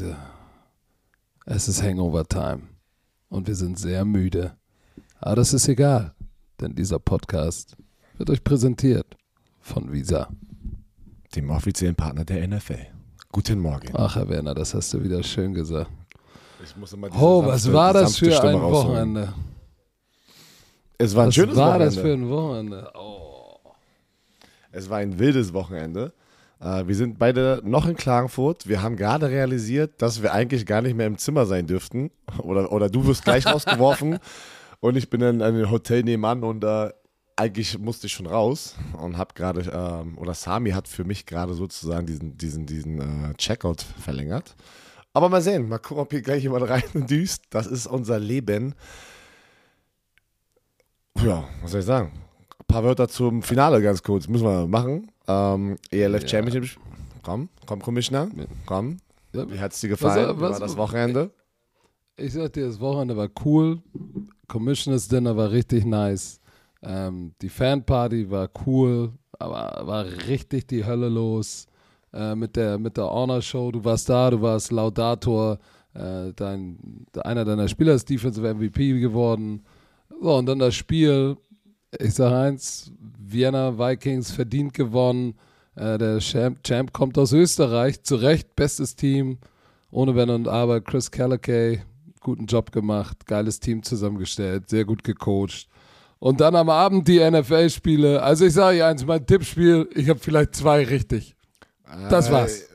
Leute, es ist Hangover-Time und wir sind sehr müde. Aber das ist egal, denn dieser Podcast wird euch präsentiert von Visa. Dem offiziellen Partner der NFL. Guten Morgen. Ach, Herr Werner, das hast du wieder schön gesagt. Ich muss Oh, was sanfte- war das für Stimme ein rausholen. Wochenende? Es war ein Was schönes war Wochenende. das für ein Wochenende? Oh. Es war ein wildes Wochenende. Äh, wir sind beide noch in Klagenfurt. Wir haben gerade realisiert, dass wir eigentlich gar nicht mehr im Zimmer sein dürften. Oder, oder du wirst gleich rausgeworfen. Und ich bin in einem Hotel nebenan und äh, eigentlich musste ich schon raus und habe gerade, ähm, oder Sami hat für mich gerade sozusagen diesen, diesen, diesen äh, Checkout verlängert. Aber mal sehen, mal gucken, ob hier gleich jemand rein düst. Das ist unser Leben. Ja, was soll ich sagen? Ein paar Wörter zum Finale ganz kurz. Müssen wir machen. Ähm, ELF Ja. Championship. Komm, komm, Commissioner. Komm. Wie hat es dir gefallen? Was- Wie was- war das Wochenende? Ich sag dir, das Wochenende war cool. Commissioners Dinner war richtig nice. Ähm, die Fanparty war cool, aber war richtig die Hölle los. Äh, mit der, mit der Honor Show, du warst da, du warst Laudator. Äh, dein, einer deiner Spieler ist Defensive MVP geworden. So, und dann das Spiel. Ich sag eins: Vienna Vikings verdient gewonnen. Äh, der Champ, Champ kommt aus Österreich, zu Recht, bestes Team. Ohne Wenn und Aber, Chris Callakay, guten Job gemacht, geiles Team zusammengestellt, sehr gut gecoacht. Und dann am Abend die NFL-Spiele. Also ich sage eins, mein Tippspiel, ich habe vielleicht zwei richtig. Das war's. Äh,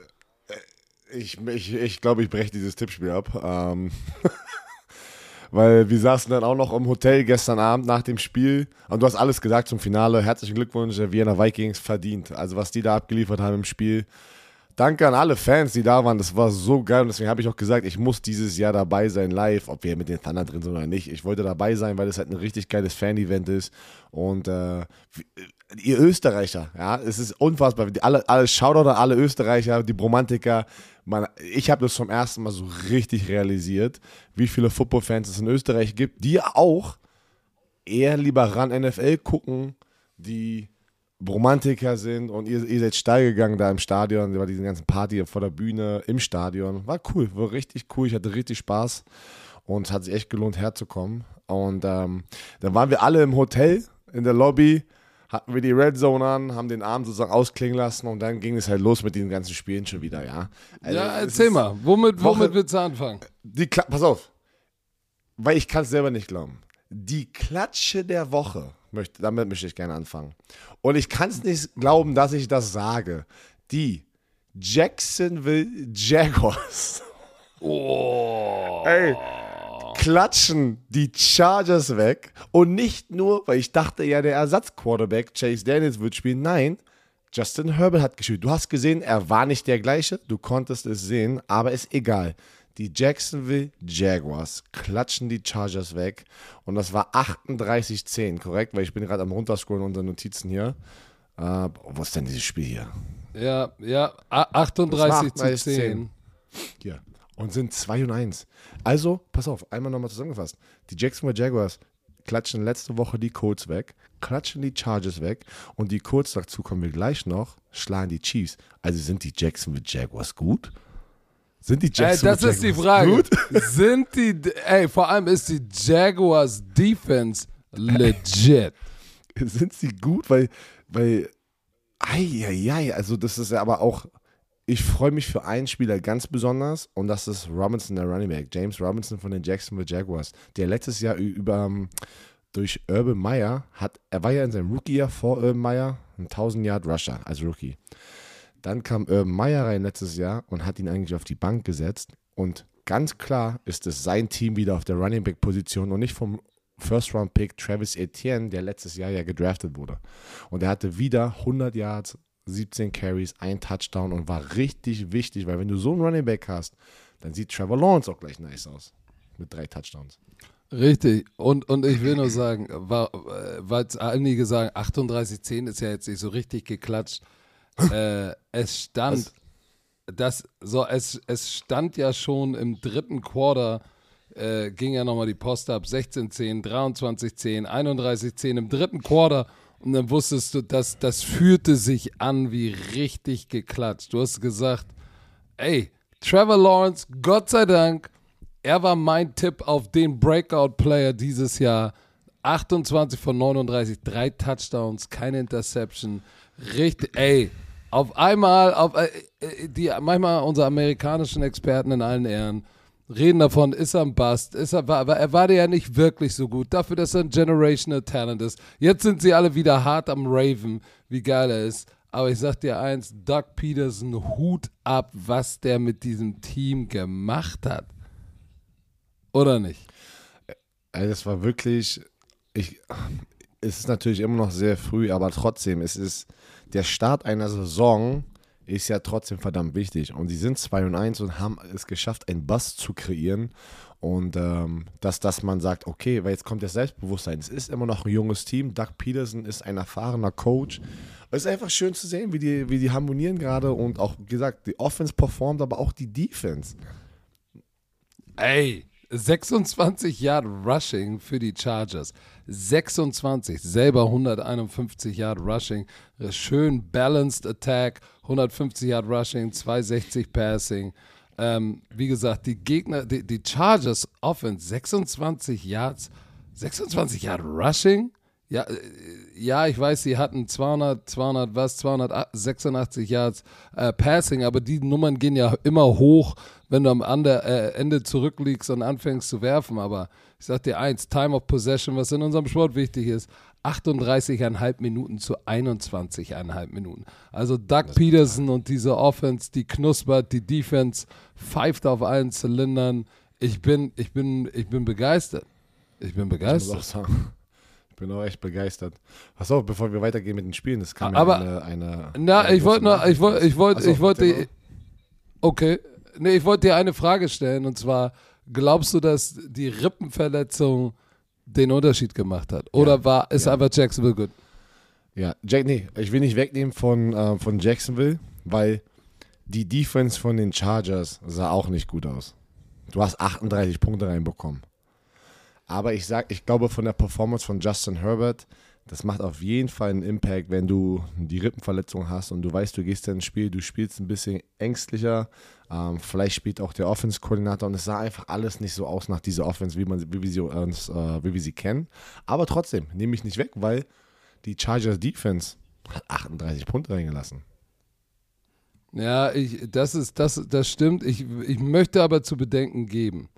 Ich, ich, ich glaube, ich breche dieses Tippspiel ab. Ähm, weil wir saßen dann auch noch im Hotel gestern Abend nach dem Spiel. Und du hast alles gesagt zum Finale. Herzlichen Glückwunsch, Vienna Vikings verdient. Also was die da abgeliefert haben im Spiel. Danke an alle Fans, die da waren. Das war so geil. Und deswegen habe ich auch gesagt, ich muss dieses Jahr dabei sein, live, ob wir mit den Thunder drin sind oder nicht. Ich wollte dabei sein, weil es halt ein richtig geiles Fan-Event ist. Und äh, ihr Österreicher, ja, es ist unfassbar. Die Alle, alle Shoutout an alle Österreicher, die Bromantiker. Man, ich habe das zum ersten Mal so richtig realisiert, wie viele Football-Fans es in Österreich gibt, die auch eher lieber ran NFL gucken, die Romantiker sind und ihr, ihr seid steil gegangen da im Stadion, bei diesen ganzen Party vor der Bühne im Stadion. War cool, war richtig cool. Ich hatte richtig Spaß und es hat sich echt gelohnt herzukommen. Und ähm, dann waren wir alle im Hotel in der Lobby, hatten wir die Red Zone an, haben den Abend sozusagen ausklingen lassen und dann ging es halt los mit diesen ganzen Spielen schon wieder, ja. Also, ja, erzähl mal, womit, Woche- womit willst du anfangen? Die Kla Pass auf, weil ich kann es selber nicht glauben. Die Klatsche der Woche, möchte, damit möchte ich gerne anfangen. Und ich kann es nicht glauben, dass ich das sage. Die Jacksonville Jaguars. Oh. Ey, klatschen die Chargers weg. Und nicht nur, weil ich dachte ja, der Ersatzquarterback Chase Daniels wird spielen. Nein, Justin Herbert hat gespielt. Du hast gesehen, er war nicht der gleiche. Du konntest es sehen, aber ist egal. Die Jacksonville Jaguars klatschen die Chargers weg. Und das war 38-10, korrekt? Weil ich bin gerade am runterscrollen unserer Notizen hier. Äh, wo ist denn dieses Spiel hier? Ja, ja, a- 38 zu 38 10. Hier. Und sind 2 und 1. Also, pass auf, einmal nochmal zusammengefasst. Die Jacksonville Jaguars klatschen letzte Woche die Colts weg, klatschen die Chargers weg und die Colts, dazu kommen wir gleich noch, schlagen die Chiefs. Also sind die Jacksonville Jaguars gut? Sind die Ey, Jacksonville das ist die Jaguars Frage. gut? Sind die, ey, vor allem ist die Jaguars Defense legit. sind sie gut, weil, weil, ei, also das ist ja aber auch, ich freue mich für einen Spieler ganz besonders und das ist Robinson, der Running Back, James Robinson von den Jacksonville Jaguars, der letztes Jahr über, ähm, durch Urban Meyer hat, er war ja in seinem Rookie-Jahr vor Urban Meyer ein 1000 Yard Rusher als Rookie. Dann kam Urban Meyer rein letztes Jahr und hat ihn eigentlich auf die Bank gesetzt und ganz klar ist es sein Team wieder auf der Running Back Position und nicht vom First Round Pick Travis Etienne, der letztes Jahr ja gedraftet wurde. Und er hatte wieder 100 Yards, 17 Carries, ein Touchdown und war richtig wichtig, weil wenn du so einen Running Back hast, dann sieht Trevor Lawrence auch gleich nice aus. Mit drei Touchdowns. Richtig. Und, und ich will nur sagen, äh, weil einige sagen, 38-10 ist ja jetzt nicht so richtig geklatscht. Äh, es stand, das, so, es, es stand ja schon im dritten Quarter, äh, ging ja nochmal die Post ab, 16-10, 23-10, 31-10 im dritten Quarter. Und dann wusstest du, dass das fühlte sich an wie richtig geklatscht. Du hast gesagt, ey, Trevor Lawrence, Gott sei Dank, er war mein Tipp auf den Breakout-Player dieses Jahr. 28 von 39, drei Touchdowns, keine Interception. Richtig, ey, auf einmal, auf, äh, äh, die, manchmal unsere amerikanischen Experten in allen Ehren reden davon, ist er ein Bust, ist er, war, er war ja nicht wirklich so gut, dafür, dass er ein Generational Talent ist. Jetzt sind sie alle wieder hart am Raven, wie geil er ist. Aber ich sag dir eins, Doug Peterson, Hut ab, was der mit diesem Team gemacht hat. Oder nicht? Das war wirklich, ich, es ist natürlich immer noch sehr früh, aber trotzdem, es ist der Start einer Saison ist ja trotzdem verdammt wichtig. Und sie sind 2 und 1 und haben es geschafft, einen Bass zu kreieren. Und ähm, dass, dass man sagt, okay, weil jetzt kommt das Selbstbewusstsein. Es ist immer noch ein junges Team. Doug Peterson ist ein erfahrener Coach. Es ist einfach schön zu sehen, wie die, wie die harmonieren gerade. Und auch gesagt, die Offense performt, aber auch die Defense. Ey, 26 Yard Rushing für die Chargers. 26, selber 151 Yard Rushing. Schön balanced Attack, 150 Yard Rushing, 260 Passing. Ähm, wie gesagt, die Gegner, die, die Chargers Offense, 26 Yards, 26 Yard Rushing. Ja, äh, ja, ich weiß, sie hatten 200, 200 was, 286 Yards äh, Passing, aber die Nummern gehen ja immer hoch, wenn du am Ende, äh, Ende zurückliegst und anfängst zu werfen. Aber ich sag dir eins, Time of Possession, was in unserem Sport wichtig ist, 38,5 Minuten zu 21,5 Minuten. Also Doug Peterson und diese Offense, die knuspert, die Defense pfeift auf allen Zylindern. Ich bin, ich bin, ich bin begeistert. Ich bin begeistert. Ich ich bin auch echt begeistert. Pass auf, bevor wir weitergehen mit den Spielen, das kam Aber, ja eine, eine. Na, ich wollte nur, ich wollte, ich wollte, ich wollte. Okay. Nee, ich wollte dir eine Frage stellen und zwar: Glaubst du, dass die Rippenverletzung den Unterschied gemacht hat? Oder ja, war, ist ja. einfach Jacksonville gut? Ja, Jack, nee, ich will nicht wegnehmen von, äh, von Jacksonville, weil die Defense von den Chargers sah auch nicht gut aus. Du hast 38 Punkte reinbekommen. Aber ich sag, ich glaube von der Performance von Justin Herbert, das macht auf jeden Fall einen Impact, wenn du die Rippenverletzung hast und du weißt, du gehst ins Spiel, du spielst ein bisschen ängstlicher. Ähm, vielleicht spielt auch der Offense-Koordinator und es sah einfach alles nicht so aus nach dieser Offense, wie, man, wie, wir, sie, äh, wie wir sie kennen. Aber trotzdem, nehme ich nicht weg, weil die Chargers Defense hat 38 Punkte reingelassen. Ja, ich, das, ist, das, das stimmt. Ich, ich möchte aber zu bedenken geben,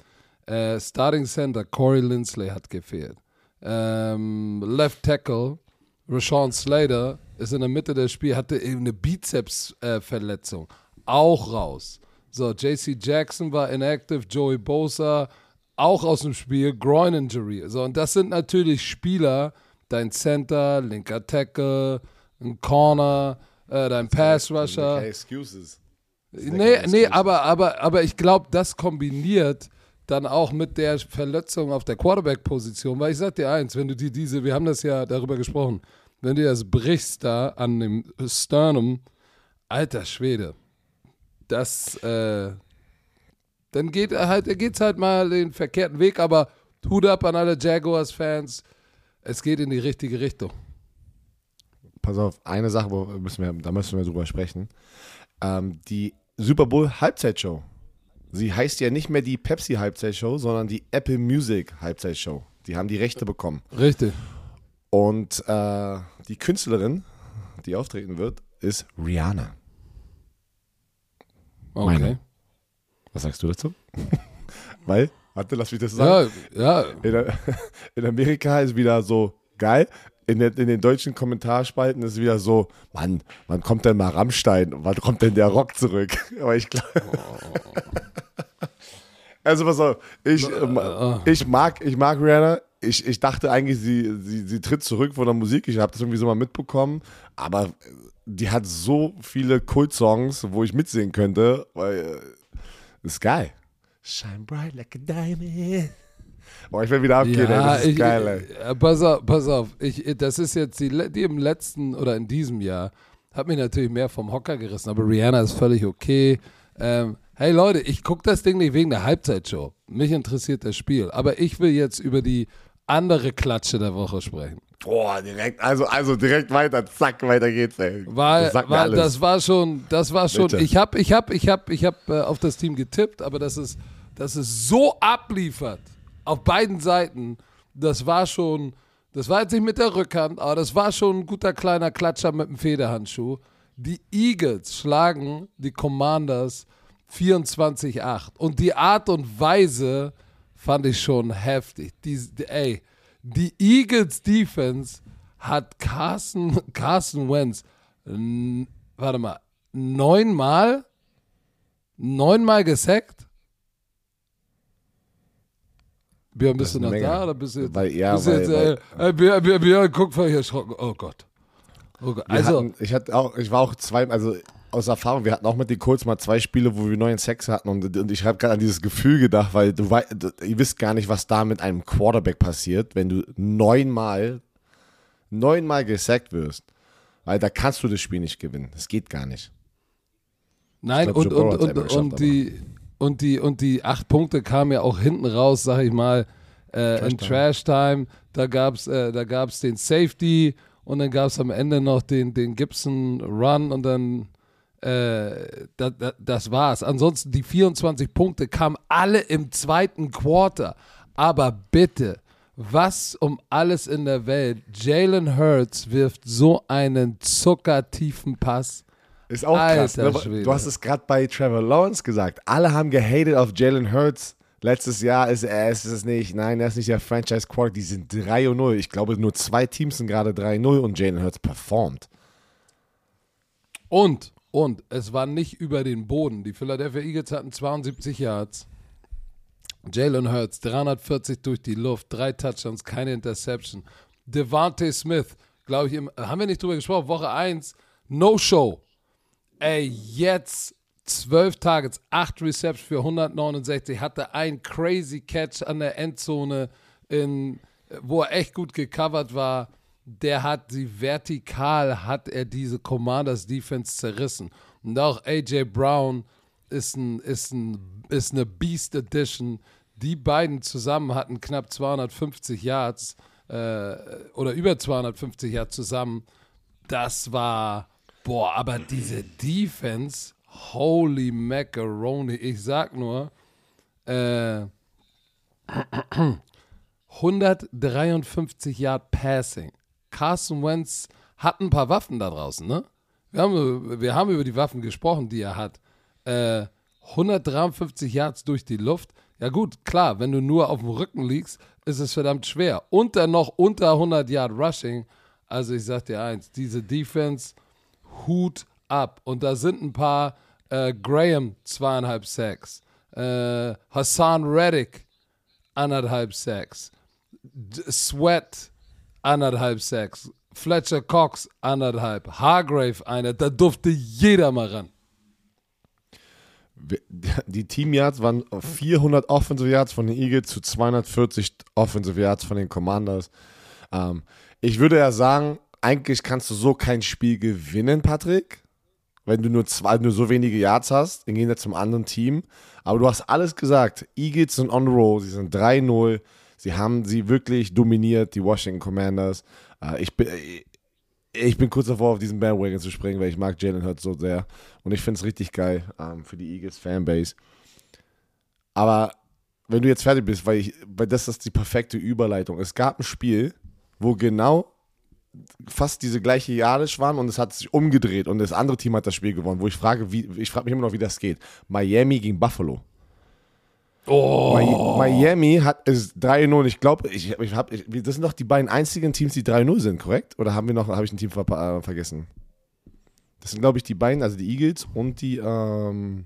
äh, Starting Center Corey Lindsley hat gefehlt. Ähm, Left Tackle Rashawn Slater ist in der Mitte des Spiels, hatte eben eine Bizepsverletzung. Äh, auch raus. So, JC Jackson war inactive, Joey Bosa auch aus dem Spiel, Groin Injury. So, und das sind natürlich Spieler, dein Center, linker Tackle, ein Corner, äh, dein Pass Rusher. Keine excuses. Nee, nee, aber, aber, aber ich glaube, das kombiniert dann auch mit der Verletzung auf der Quarterback-Position, weil ich sag dir eins, wenn du dir diese, wir haben das ja darüber gesprochen, wenn du das brichst da an dem Sternum, alter Schwede, das, äh, dann geht halt, geht's halt mal den verkehrten Weg, aber Hut ab an alle Jaguars-Fans, es geht in die richtige Richtung. Pass auf, eine Sache, müssen wir, da müssen wir drüber sprechen. Ähm, die Super Bowl Halbzeitshow Sie heißt ja nicht mehr die Pepsi Halbzeitshow, sondern die Apple Music Halbzeitshow. Die haben die Rechte bekommen. Richtig. Und äh, die Künstlerin, die auftreten wird, ist Rihanna. Okay. Meine. Was sagst du dazu? Weil, warte, lass mich das sagen. Ja, ja. In, in Amerika ist wieder so geil in, den, in den deutschen Kommentarspalten ist wieder so, Mann, wann kommt denn mal Rammstein? Wann kommt denn der Rock zurück? Aber ich glaube. also pass auf, ich, äh, ich, mag, ich mag Rihanna. Ich, ich dachte eigentlich, sie, sie, sie tritt zurück von der Musik. Ich habe das irgendwie so mal mitbekommen. Aber die hat so viele Kult-Songs, wo ich mitsingen könnte. Weil, äh, ist geil. Shine bright like a diamond. Boah, ich will wieder abgehen, ja, ey. Das ist ich, geil, ey. Äh, pass auf, pass auf. Ich, das ist jetzt die, die im letzten oder in diesem Jahr hat mich natürlich mehr vom Hocker gerissen, aber Rihanna ist völlig okay. Ähm, hey Leute, ich gucke das Ding nicht wegen der Halbzeitshow. Mich interessiert das Spiel. Aber ich will jetzt über die andere Klatsche der Woche sprechen. Boah, direkt, also, also direkt weiter, zack, weiter geht's, ey. Weil, Das weil das war schon, das war schon, Bitte. ich habe ich hab, ich hab, ich hab, äh, auf das Team getippt, aber dass es, dass es so abliefert, auf beiden Seiten, das war schon, das war jetzt nicht mit der Rückhand, aber das war schon ein guter kleiner Klatscher mit dem Federhandschuh. Die Eagles schlagen die Commanders 24-8 und die Art und Weise fand ich schon heftig. Die, die, ey, die Eagles Defense hat Carson, Carson Wentz, warte mal, neunmal, neunmal gesackt? Björn, bist du noch eine da Menge. oder bist du jetzt, Weil- ja, bist du weil- jetzt äh, äh, Björn, Björn, Björn, guck voll hier erschrocken. Oh Gott. Oh Gott. Also, hatten, ich hatte auch, ich war auch zwei, also aus Erfahrung, wir hatten auch mit den Colts mal zwei Spiele, wo wir neuen Sex hatten und, und ich habe gerade an dieses Gefühl gedacht, weil du weißt, ihr wisst gar nicht, was da mit einem Quarterback passiert, wenn du neunmal, neunmal gesackt wirst. Weil da kannst du das Spiel nicht gewinnen. Das geht gar nicht. Nein, glaub, und, und, und, und, die, und, die, und die acht Punkte kamen ja auch hinten raus, sag ich mal, äh, in Trash Trash Time. Da gab es äh, da gab's den Safety und dann gab es am Ende noch den, den Gibson Run und dann äh, da, da, das war's. Ansonsten die 24 Punkte kamen alle im zweiten Quarter. Aber bitte, was um alles in der Welt? Jalen Hurts wirft so einen zuckertiefen Pass. Ist auch krass. Alter Ne? Schwede. Du hast es gerade bei Trevor Lawrence gesagt. Alle haben gehatet auf Jalen Hurts. Letztes Jahr ist er ist es nicht. Nein, er ist nicht der Franchise Quarterback. Die sind 3 und 0. Ich glaube, nur zwei Teams sind gerade 3-0 und Jalen Hurts performt. Und, und, es war nicht über den Boden. Die Philadelphia Eagles hatten 72 Yards. Jalen Hurts, 340 durch die Luft, drei Touchdowns, keine Interception. Devontae Smith, glaube ich, im, haben wir nicht drüber gesprochen, Woche 1, No-Show. Ey, jetzt 12 Targets, 8 Receptions für 169, hatte einen crazy Catch an der Endzone, in, wo er echt gut gecovert war. Der hat sie vertikal, hat er diese Commanders Defense zerrissen. Und auch AJ Brown ist, ein, ist, ein, ist eine Beast Edition. Die beiden zusammen hatten knapp 250 Yards äh, oder über 250 Yards zusammen. Das war, boah, aber diese Defense, holy macaroni. Ich sag nur, äh, 153 Yard Passing. Carson Wentz hat ein paar Waffen da draußen, ne? Wir haben, wir haben über die Waffen gesprochen, die er hat. Äh, 153 Yards durch die Luft. Ja gut, klar, wenn du nur auf dem Rücken liegst, ist es verdammt schwer. Und dann noch unter 100 Yard Rushing. Also ich sag dir eins, diese Defense, Hut ab. Und da sind ein paar, äh, Graham zweieinhalb Sacks, äh, Hassan Reddick anderthalb Sacks, Sweat anderthalb Sacks, Fletcher Cox anderthalb, Hargrave einer, da durfte jeder mal ran. Die Team Yards waren 400 Offensive Yards von den Eagles zu 240 Offensive Yards von den Commanders. Ähm, ich würde ja sagen, eigentlich kannst du so kein Spiel gewinnen, Patrick, wenn du nur, zwei, nur so wenige Yards hast. Gehen wir zum anderen Team. Aber du hast alles gesagt. Eagles sind on the roll. Sie sind 3-0. Sie haben sie wirklich dominiert, die Washington Commanders. Äh, ich bin. Ich bin kurz davor, auf diesen Bandwagon zu springen, weil ich mag Jalen Hurts so sehr. Und ich finde es richtig geil ähm, für die Eagles Fanbase. Aber wenn du jetzt fertig bist, weil, ich, weil das ist die perfekte Überleitung. Es gab ein Spiel, wo genau fast diese gleiche Yardage waren und es hat sich umgedreht und das andere Team hat das Spiel gewonnen, wo ich frage, wie, ich frage mich immer noch, wie das geht. Miami gegen Buffalo. Oh, Mi- Miami hat es 3-0. Ich glaube, ich, ich hab, ich, das sind doch die beiden einzigen Teams, die 3-0 sind, korrekt? Oder haben wir noch, habe ich ein Team verpa- äh, vergessen? Das sind, glaube ich, die beiden, also die Eagles und die, ähm,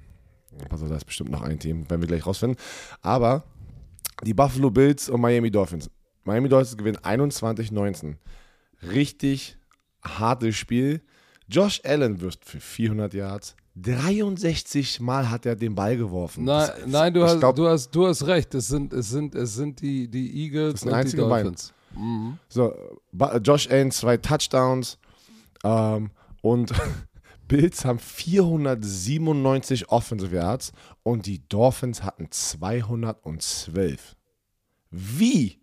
also da ist bestimmt noch ein Team, werden wir gleich rausfinden. Aber die Buffalo Bills und Miami Dolphins. Miami Dolphins gewinnen 21-19. Richtig hartes Spiel. Josh Allen wirft für 400 Yards. 63 Mal hat er den Ball geworfen. nein, Das- nein du, hast, glaub, du, hast, du hast recht. Es sind, es sind, es sind die, die Eagles Das sind und die. Dolphins. So, Ba- Josh Allen zwei Touchdowns ähm, und Bills haben 497 Offensive Yards und die Dolphins hatten 212. Wie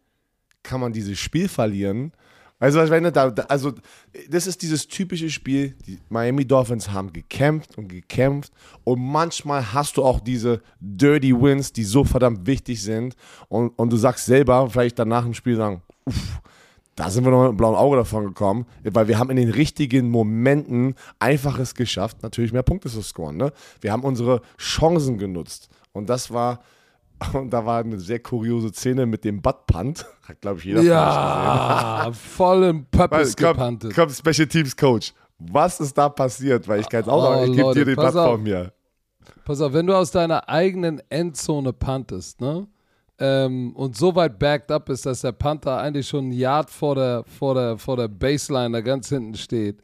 kann man dieses Spiel verlieren? Also, wenn du da, also, das ist dieses typische Spiel. Die Miami Dolphins haben gekämpft und gekämpft. Und manchmal hast du auch diese Dirty Wins, die so verdammt wichtig sind. Und, und du sagst selber, vielleicht danach im Spiel sagen, uff, da sind wir noch mit einem blauen Auge davon gekommen, weil wir haben in den richtigen Momenten einfaches geschafft, natürlich mehr Punkte zu scoren. Ne? Wir haben unsere Chancen genutzt. Und das war und da war eine sehr kuriose Szene mit dem Buttpunt. Hat, glaube ich, jeder Ja, voll im Pöppes gepantet. Kommt Special Teams Coach. Was ist da passiert? Weil ich kann es auch Oh, sagen, ich gebe Leute, dir die pass Plattform auf. hier. Pass auf, wenn du aus deiner eigenen Endzone puntest, ne? Ähm, und so weit backed up ist, dass der Panther eigentlich schon ein Yard vor der, vor der, vor der Baseline da ganz hinten steht,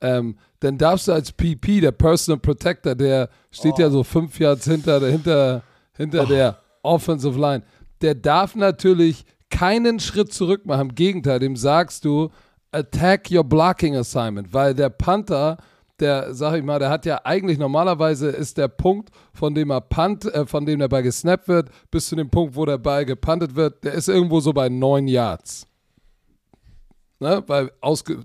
ähm, dann darfst du als PP, der Personal Protector, der steht ja so fünf Yards hinter, hinter, hinter der Offensive Line, der darf natürlich keinen Schritt zurück machen. Im Gegenteil, dem sagst du, attack your blocking assignment, weil der Panther, der, sag ich mal, der hat ja eigentlich normalerweise ist der Punkt, von dem er punt, äh, von dem der Ball gesnappt wird, bis zu dem Punkt, wo der Ball gepuntet wird, der ist irgendwo so bei neun Yards. Ne? Weil ausge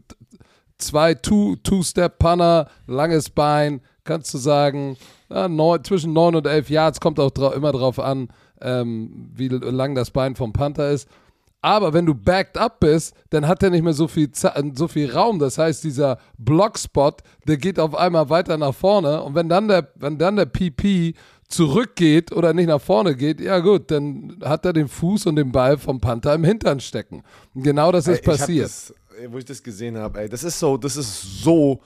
zwei Two- Two-Step-Punter, langes Bein, kannst du sagen, ja, neun, zwischen 9 und 11 Yards, kommt auch drau immer drauf an, ähm, wie lang das Bein vom Panther ist. Aber wenn du backed up bist, dann hat er nicht mehr so viel, so viel Raum. Das heißt, dieser Blockspot, der geht auf einmal weiter nach vorne. Und wenn dann der, wenn dann der PP zurückgeht oder nicht nach vorne geht, ja gut, dann hat er den Fuß und den Ball vom Panther im Hintern stecken. Und genau das ist Ey, passiert. Das, wo ich das gesehen habe, ey, das ist so, das ist so,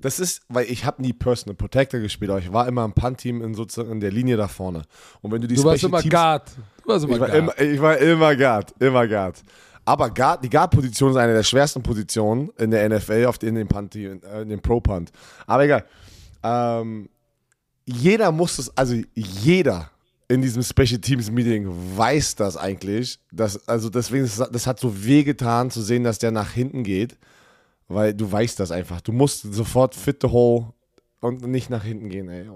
das ist, weil ich habe nie Personal Protector gespielt, aber ich war immer im Punt-Team in sozusagen in der Linie da vorne. Und wenn du die Du warst Special immer Teams, Guard. Du warst immer ich war, Guard. immer, ich war immer Guard, immer Guard. Aber Guard, die Guard-Position ist eine der schwersten Positionen in der NFL, auf den, in dem Punt, äh, in dem Pro-Punt. Aber egal. Ähm, jeder muss es, also jeder in diesem Special Teams Meeting weiß das eigentlich. Dass, also deswegen, das hat so wehgetan zu sehen, dass der nach hinten geht, weil du weißt das einfach. Du musst sofort fit the hole und nicht nach hinten gehen. Ey.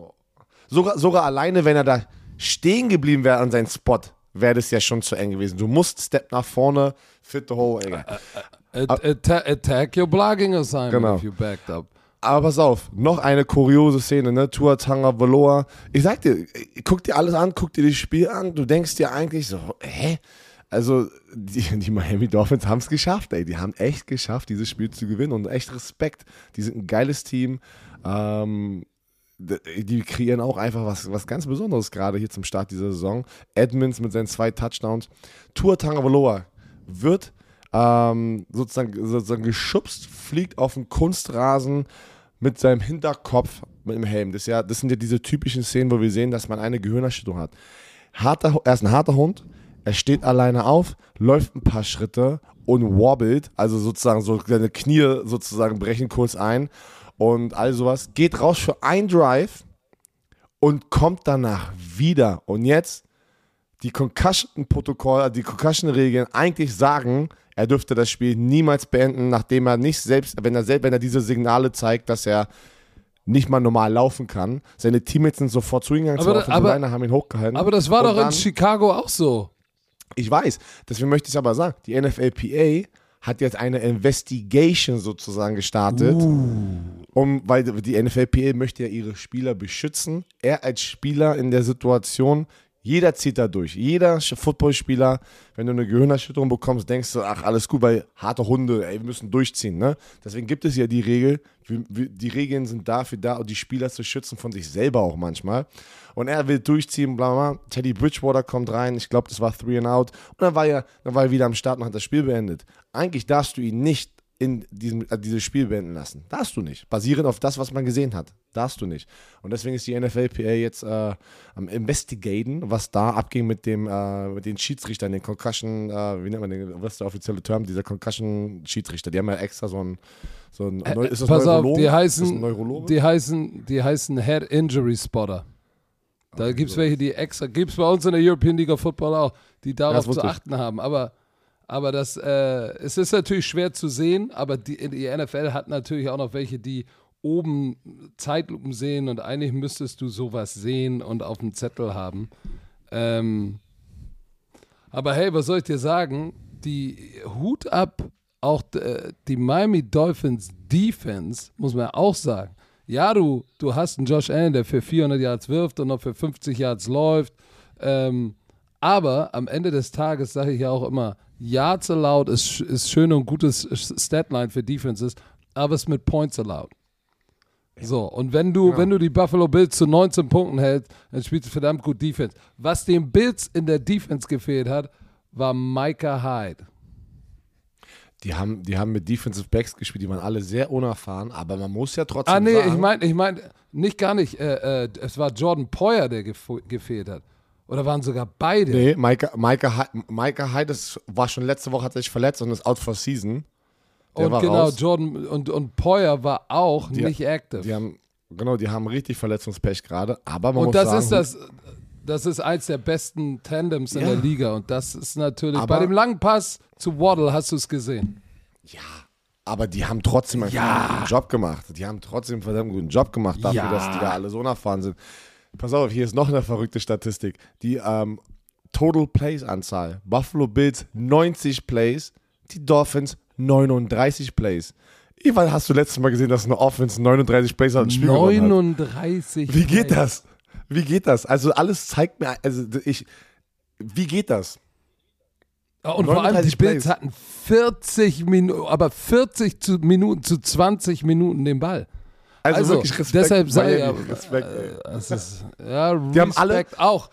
Sogar, sogar alleine, wenn er da stehen geblieben wäre an seinem Spot, wäre das ja schon zu eng gewesen. Du musst Step nach vorne, fit the hole, egal. At- atta- attack your blogging assignment Genau. if you backed up. Aber pass auf, noch eine kuriose Szene, ne? Tua Tanga Valoa. Ich sag dir, guck dir alles an, guck dir das Spiel an, du denkst dir eigentlich so, hä? Also, die, die Miami Dolphins haben es geschafft, ey. Die haben echt geschafft, dieses Spiel zu gewinnen und echt Respekt. Die sind ein geiles Team. Ähm, die kreieren auch einfach was, was ganz Besonderes gerade hier zum Start dieser Saison. Edmonds mit seinen zwei Touchdowns. Tua Tagovailoa wird ähm, sozusagen, sozusagen geschubst, fliegt auf den Kunstrasen mit seinem Hinterkopf mit dem Helm. Das, ja, das sind ja diese typischen Szenen, wo wir sehen, dass man eine Gehirnerschütterung hat. Harter, er ist ein harter Hund, er steht alleine auf, läuft ein paar Schritte und wobbelt, also sozusagen so seine Knie sozusagen brechen kurz ein und all sowas, geht raus für ein Drive und kommt danach wieder. Und jetzt die Concussion-Protokoll, die Concussion-Regeln eigentlich sagen, er dürfte das Spiel niemals beenden, nachdem er nicht selbst, wenn er selbst, wenn er diese Signale zeigt, dass er nicht mal normal laufen kann. Seine Teammates sind sofort zu ihm gegangen, Aber aber- haben ihn hochgehalten. Aber das war Und doch in Chicago auch so. Ich weiß, deswegen möchte ich aber sagen, die NFLPA hat jetzt eine Investigation sozusagen gestartet, um, weil die NFLPA möchte ja ihre Spieler beschützen. Er als Spieler in der Situation, jeder zieht da durch. Jeder Footballspieler, wenn du eine Gehirnerschütterung bekommst, denkst du, ach, alles gut, weil harte Hunde, ey, wir müssen durchziehen. Ne? Deswegen gibt es ja die Regel, die Regeln sind dafür da, die Spieler zu schützen, von sich selber auch manchmal. Und er will durchziehen, bla. bla. Teddy Bridgewater kommt rein, ich glaube, das war Three and Out. Und dann war er, dann war er wieder am Start und hat das Spiel beendet. Eigentlich darfst du ihn nicht in diesem, äh, dieses Spiel beenden lassen. Darfst du nicht. Basierend auf das, was man gesehen hat. Darfst du nicht. Und deswegen ist die NFLPA jetzt äh, am Investigaten, was da abging mit dem äh, mit den Schiedsrichtern, den Concussion, äh, wie nennt man den, was ist der offizielle Term, dieser Concussion-Schiedsrichter. Die haben ja extra so ein, so ein Neu- ist das Pass auf, Neurologen? die heißen, die heißen, die heißen Head Injury Spotter. Da gibt es welche, die extra, gibt es bei uns in der European League of Football auch, die darauf das zu achten haben. Aber, aber das, äh, es ist natürlich schwer zu sehen, aber die, die NFL hat natürlich auch noch welche, die oben Zeitlupen sehen und eigentlich müsstest du sowas sehen und auf dem Zettel haben. Ähm, aber hey, was soll ich dir sagen? die Hut ab, auch äh, die Miami Dolphins Defense, muss man auch sagen. Ja, du, du hast einen Josh Allen, der für 400 Yards wirft und noch für 50 Yards läuft. Ähm, aber am Ende des Tages sage ich ja auch immer, Yards allowed ist, ist schön und gutes Statline für Defenses, aber es mit Points allowed. So, und wenn du, Ja. wenn du die Buffalo Bills zu 19 Punkten hältst, dann spielst du verdammt gut Defense. Was den Bills in der Defense gefehlt hat, war Micah Hyde. Die haben, die haben mit Defensive Backs gespielt, die waren alle sehr unerfahren, aber man muss ja trotzdem Ah, nee, sagen, ich meine, ich mein, nicht gar nicht. Äh, äh, es war Jordan Poyer, der gefo- gefehlt hat. Oder waren sogar beide? Nee, Hyde ist, war schon letzte Woche, hat sich verletzt und ist out for season. Der und genau, raus. Jordan und, und Poyer war auch Die- nicht active. Die haben, genau, die haben richtig Verletzungspech gerade, aber man und muss das sagen, ist das. Das ist eins der besten Tandems in Ja. der Liga. Und das ist natürlich. Aber- bei dem langen Pass zu Waddle hast du es gesehen. Ja, aber die haben trotzdem einen Ja. guten Job gemacht. Die haben trotzdem einen verdammt guten Job gemacht dafür, Ja. dass die da alle so unerfahren sind. Pass auf, hier ist noch eine verrückte Statistik. Die ähm, Total Plays Anzahl. Buffalo Bills 90 Plays, die Dolphins 39 Plays. Wann hast du letztes Mal gesehen, dass eine Offense 39 Plays hat und ein Spiel gewonnen hat? 39. Wie geht das? Wie geht das? Also alles zeigt mir, also ich, wie geht das? Und vor allem die 39 Bills hatten 40 Minuten, aber 40 zu Minuten zu 20 Minuten den Ball. Also, Also, wirklich Respekt. deshalb Miami, ja, Respekt, äh, ist, ja, Die haben alle- Respekt auch.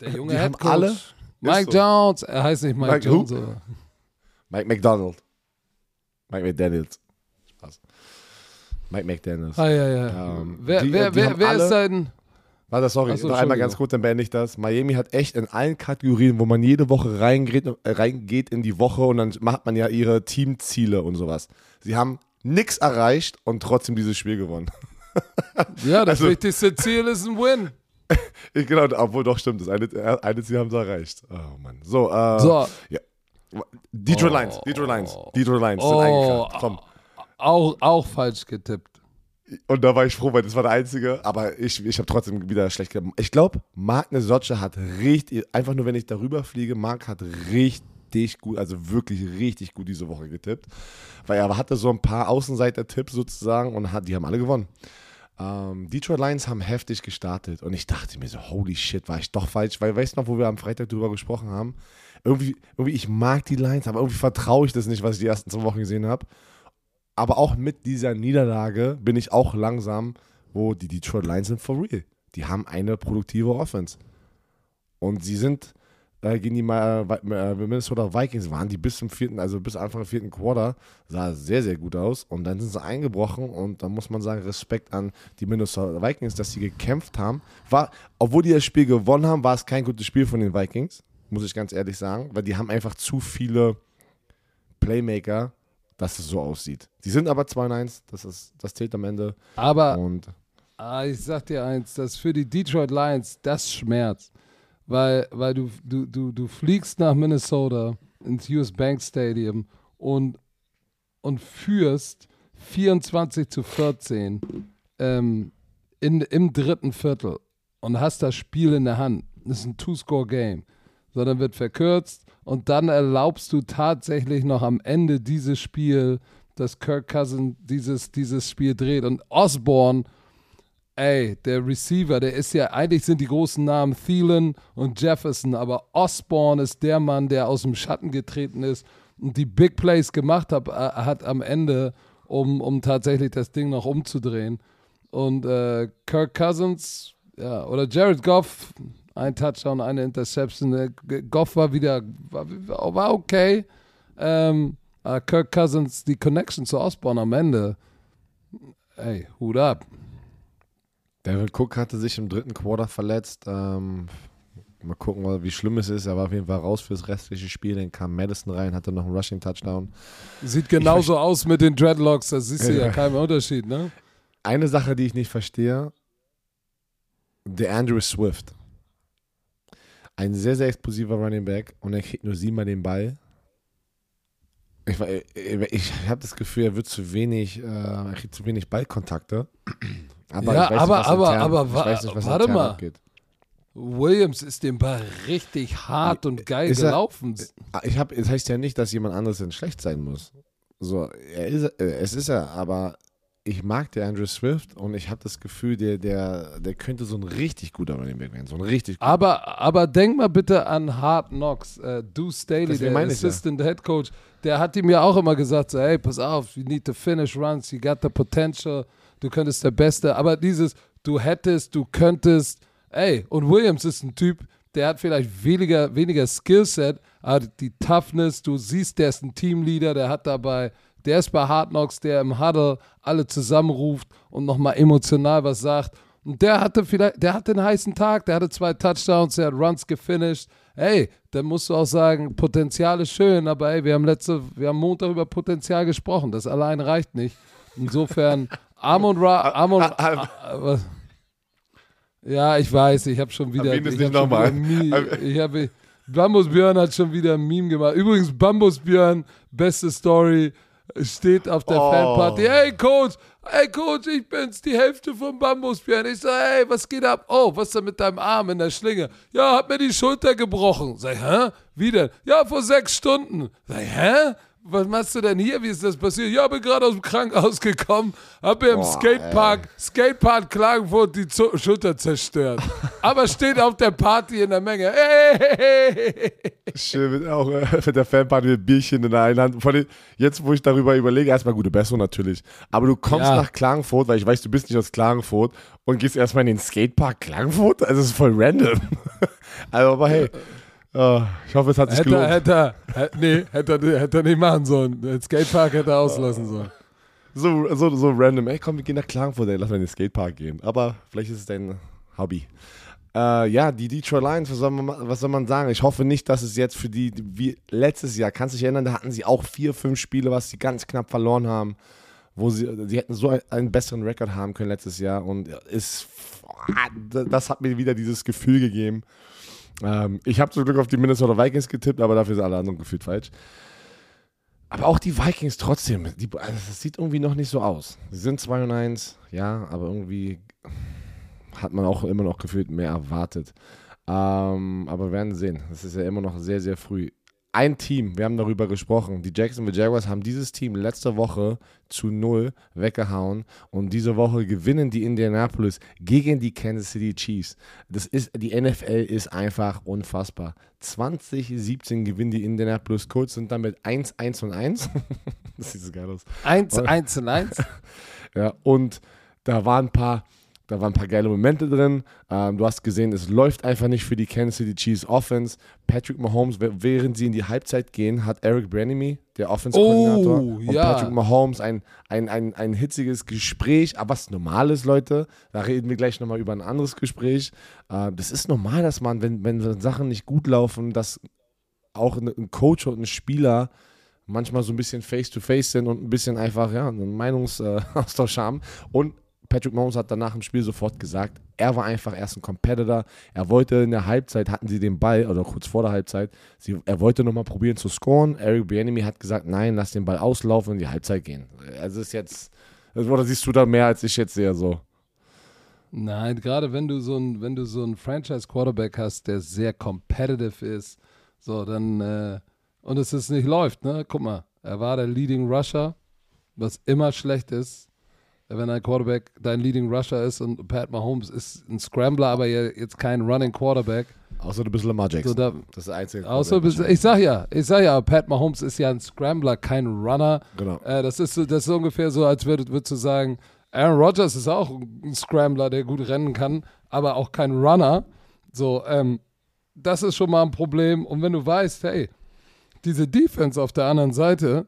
Der junge Die haben Headcoach, alle- Mike so. Jones, er heißt nicht Mike, Mike Jones. Mike McDonald. Mike McDaniels. Spaß. Mike McDaniels. Ah, ja, ja. Ähm, wer die- wer, die wer, wer ist dein. Warte, sorry, so, noch einmal ganz kurz, dann beende ich das. Miami hat echt in allen Kategorien, wo man jede Woche reingeht, reingeht in die Woche und dann macht man ja ihre Teamziele und sowas. Sie haben nichts erreicht und trotzdem dieses Spiel gewonnen. Ja, das Also- wichtigste Ziel ist ein Win. Ich, genau, obwohl doch stimmt, das eine, eine Ziel haben sie erreicht. Oh Mann. So, äh, So, Detroit Oh. Lions, Detroit Lions, Detroit Lions sind Oh. eingekracht. Komm. auch, auch falsch getippt. Und da war ich froh, weil das war der einzige. Aber ich, ich habe trotzdem wieder schlecht gemacht. Ich glaube, Mark Nesoce hat richtig, einfach nur wenn ich darüber fliege, Mark hat richtig gut, also wirklich richtig gut diese Woche getippt. Weil er hatte so ein paar Außenseiter-Tipps sozusagen und hat, die haben alle gewonnen. Ähm, Detroit Lions haben heftig gestartet und ich dachte mir so, holy shit, war ich doch falsch, weil weißt du noch, wo wir am Freitag drüber gesprochen haben? Irgendwie, irgendwie ich mag die Lions, aber irgendwie vertraue ich das nicht, was ich die ersten zwei Wochen gesehen habe. Aber auch mit dieser Niederlage bin ich auch langsam, wo die Detroit Lions sind for real. Die haben eine produktive Offense. Und sie sind gegen die Ma- äh, Minnesota Vikings waren die bis zum vierten, also bis Anfang vierten Quarter, sah sehr, sehr gut aus. Und dann sind sie eingebrochen und da muss man sagen, Respekt an die Minnesota Vikings, dass sie gekämpft haben. War, obwohl die das Spiel gewonnen haben, war es kein gutes Spiel von den Vikings, muss ich ganz ehrlich sagen, weil die haben einfach zu viele Playmaker, dass es so aussieht. Die sind aber 2-1, das, ist, das zählt am Ende. Aber Und Ah, ich sag dir eins, das für die Detroit Lions, das schmerzt. Weil, weil du, du, du, du fliegst nach Minnesota ins US Bank Stadium und, und führst 24 zu 14 ähm, in, im dritten Viertel und hast das Spiel in der Hand. Das ist ein Two-Score-Game. So, dann wird verkürzt und dann erlaubst du tatsächlich noch am Ende dieses Spiel, dass Kirk Cousin dieses, dieses Spiel dreht. Und Osborne ey, der Receiver, der ist ja, eigentlich sind die großen Namen Thielen und Jefferson, aber Osborne ist der Mann, der aus dem Schatten getreten ist und die Big Plays gemacht hat, äh, hat am Ende, um, um tatsächlich das Ding noch umzudrehen. Und äh, Kirk Cousins, ja, oder Jared Goff, ein Touchdown, eine Interception. Äh, Goff war wieder, war, war okay. Ähm, Kirk Cousins, die Connection zu Osborne am Ende, ey, Hut ab. David Cook hatte sich im dritten Quarter verletzt. Ähm, mal gucken, wie schlimm es ist. Er war auf jeden Fall raus fürs restliche Spiel. Dann kam Madison rein, hatte noch einen Rushing-Touchdown. Sieht genauso aus mit den Dreadlocks, da siehst du ja, Ja. keinen Unterschied, ne? Eine Sache, die ich nicht verstehe: der Andrew Swift. Ein sehr, sehr explosiver Running Back und er kriegt nur siebenmal den Ball. Ich, ich, ich habe das Gefühl, er wird zu wenig, äh, er kriegt zu wenig Ballkontakte. Aber Ja, aber- nicht, aber- intern, aber wa- nicht, warte mal. abgeht. Williams ist den Ball richtig hart und geil Ist er- gelaufen. Ich habe, es heißt ja nicht, dass jemand anderes denn schlecht sein muss. So, er ist, äh, es ist er, aber ich mag der Andrew Swift und ich habe das Gefühl, der, der, der könnte so ein richtig guter Running Back werden. So ein richtig guter. Aber, aber denk mal bitte an Hard Knocks. Äh, Deuce Staley, der ich ja. Assistant Head Coach, der hat ihm ja auch immer gesagt: so, Hey, pass auf, you need to finish runs, you got the potential, du könntest der Beste. Aber dieses, du hättest, du könntest, ey, und Williams ist ein Typ, der hat vielleicht weniger, weniger Skillset, aber die Toughness, du siehst, der ist ein Teamleader, der hat dabei. Der ist bei Hard Knocks, der im Huddle alle zusammenruft und nochmal emotional was sagt. Und der hatte vielleicht, der hatte einen heißen Tag, der hatte zwei Touchdowns, der hat Runs gefinisht. Ey, dann musst du auch sagen, Potenzial ist schön, aber ey, wir haben letzte, wir haben Montag über Potenzial gesprochen. Das allein reicht nicht. Insofern, Amon Ra, Amon, Ah, ah, ja, ich weiß, ich habe schon wieder, ich nicht hab habe, Bambus Björn hat schon wieder ein Meme gemacht. Übrigens, Bambus Björn, beste Story, steht auf der Oh. Fanparty. Hey Coach, hey Coach, ich bin's, die Hälfte vom Bambus Björn. Ich sag, hey, was geht ab? Oh, was ist denn mit deinem Arm in der Schlinge? Ja, hat mir die Schulter gebrochen. Sag, hä? Wie denn? Ja, vor sechs Stunden. Sag, hä? Was machst du denn hier? Wie ist das passiert? Ja, bin gerade aus dem Krankenhaus gekommen, hab mir im Boah, Skatepark, Skatepark Klagenfurt die Zu Schulter zerstört. Aber steht auf der Party in der Menge. Hey! Schön mit, auch äh, mit der Fanparty mit Bierchen in der einen Hand. Vor allem, jetzt, wo ich darüber überlege, erstmal gute Besserung natürlich. Aber du kommst Ja. nach Klagenfurt, weil ich weiß, du bist nicht aus Klagenfurt und gehst erstmal in den Skatepark Klagenfurt? Also, das ist voll random. also, aber hey, äh, ich hoffe, es hat sich Hätte gelohnt. hätte er, hä- nee, hätte er, hätte er nicht machen sollen. Den Skatepark hätte er auslassen sollen. So, so, so random. Ey, komm, wir gehen nach Klagenfurt, ey, lass mal in den Skatepark gehen. Aber vielleicht ist es dein Hobby. Äh, ja, die Detroit Lions, was soll, man, was soll man sagen? Ich hoffe nicht, dass es jetzt für die, wie letztes Jahr, kannst du dich erinnern, da hatten sie auch vier, fünf Spiele, was sie ganz knapp verloren haben, wo sie, sie hätten so einen, einen besseren Rekord haben können letztes Jahr und ist, das hat mir wieder dieses Gefühl gegeben. Ähm, ich habe zum Glück auf die Minnesota Vikings getippt, aber dafür sind alle anderen gefühlt falsch. Aber auch die Vikings trotzdem, die, also das sieht irgendwie noch nicht so aus. Sie sind 2 und 1, ja, aber irgendwie hat man auch immer noch gefühlt mehr erwartet. Ähm, aber wir werden sehen. Das ist ja immer noch sehr, sehr früh. Ein Team, wir haben darüber gesprochen. Die Jacksonville Jaguars haben dieses Team letzte Woche zu null weggehauen und diese Woche gewinnen die Indianapolis gegen die Kansas City Chiefs. Das ist, die NFL ist einfach unfassbar. 2017 gewinnen die Indianapolis Colts, sind damit 1, 1 und 1. das sieht so geil aus. Eins, eins und eins. Ja, und da waren ein paar, da waren ein paar geile Momente drin. Ähm, du hast gesehen, es läuft einfach nicht für die Kansas City Chiefs Offense. Patrick Mahomes, während sie in die Halbzeit gehen, hat Eric Branemy, der Offense-Koordinator, Oh, und ja. Patrick Mahomes ein, ein, ein, ein hitziges Gespräch, aber was normal ist, Leute. Da reden wir gleich nochmal über ein anderes Gespräch. Äh, das ist normal, dass man, wenn, wenn Sachen nicht gut laufen, dass auch ein Coach und ein Spieler manchmal so ein bisschen face-to-face sind und ein bisschen einfach ja, einen Meinungsaustausch haben. Und Patrick Mahomes hat danach im Spiel sofort gesagt, er war einfach erst ein Competitor. Er wollte in der Halbzeit, hatten sie den Ball, oder kurz vor der Halbzeit, sie, er wollte nochmal probieren zu scoren. Eric Bieniemy hat gesagt, nein, lass den Ball auslaufen und in die Halbzeit gehen. Also ist jetzt, oder siehst du da mehr als ich jetzt sehe so? Nein, gerade wenn du so ein, so einen Franchise-Quarterback hast, der sehr competitive ist, so, dann, äh, und es ist nicht läuft, ne? Guck mal, er war der Leading Rusher, was immer schlecht ist, wenn ein Quarterback dein Leading Rusher ist und Pat Mahomes ist ein Scrambler, aber jetzt kein Running Quarterback. Außer du bist Lamar Jackson. So, da, das ist der einzige. außer, bis- ich sag ja, ich sag ja, Pat Mahomes ist ja ein Scrambler, kein Runner. Genau. Äh, das, ist das ist ungefähr so, als würdest würdest du sagen, Aaron Rodgers ist auch ein Scrambler, der gut rennen kann, aber auch kein Runner. So, ähm, das ist schon mal ein Problem. Und wenn du weißt, hey, diese Defense auf der anderen Seite,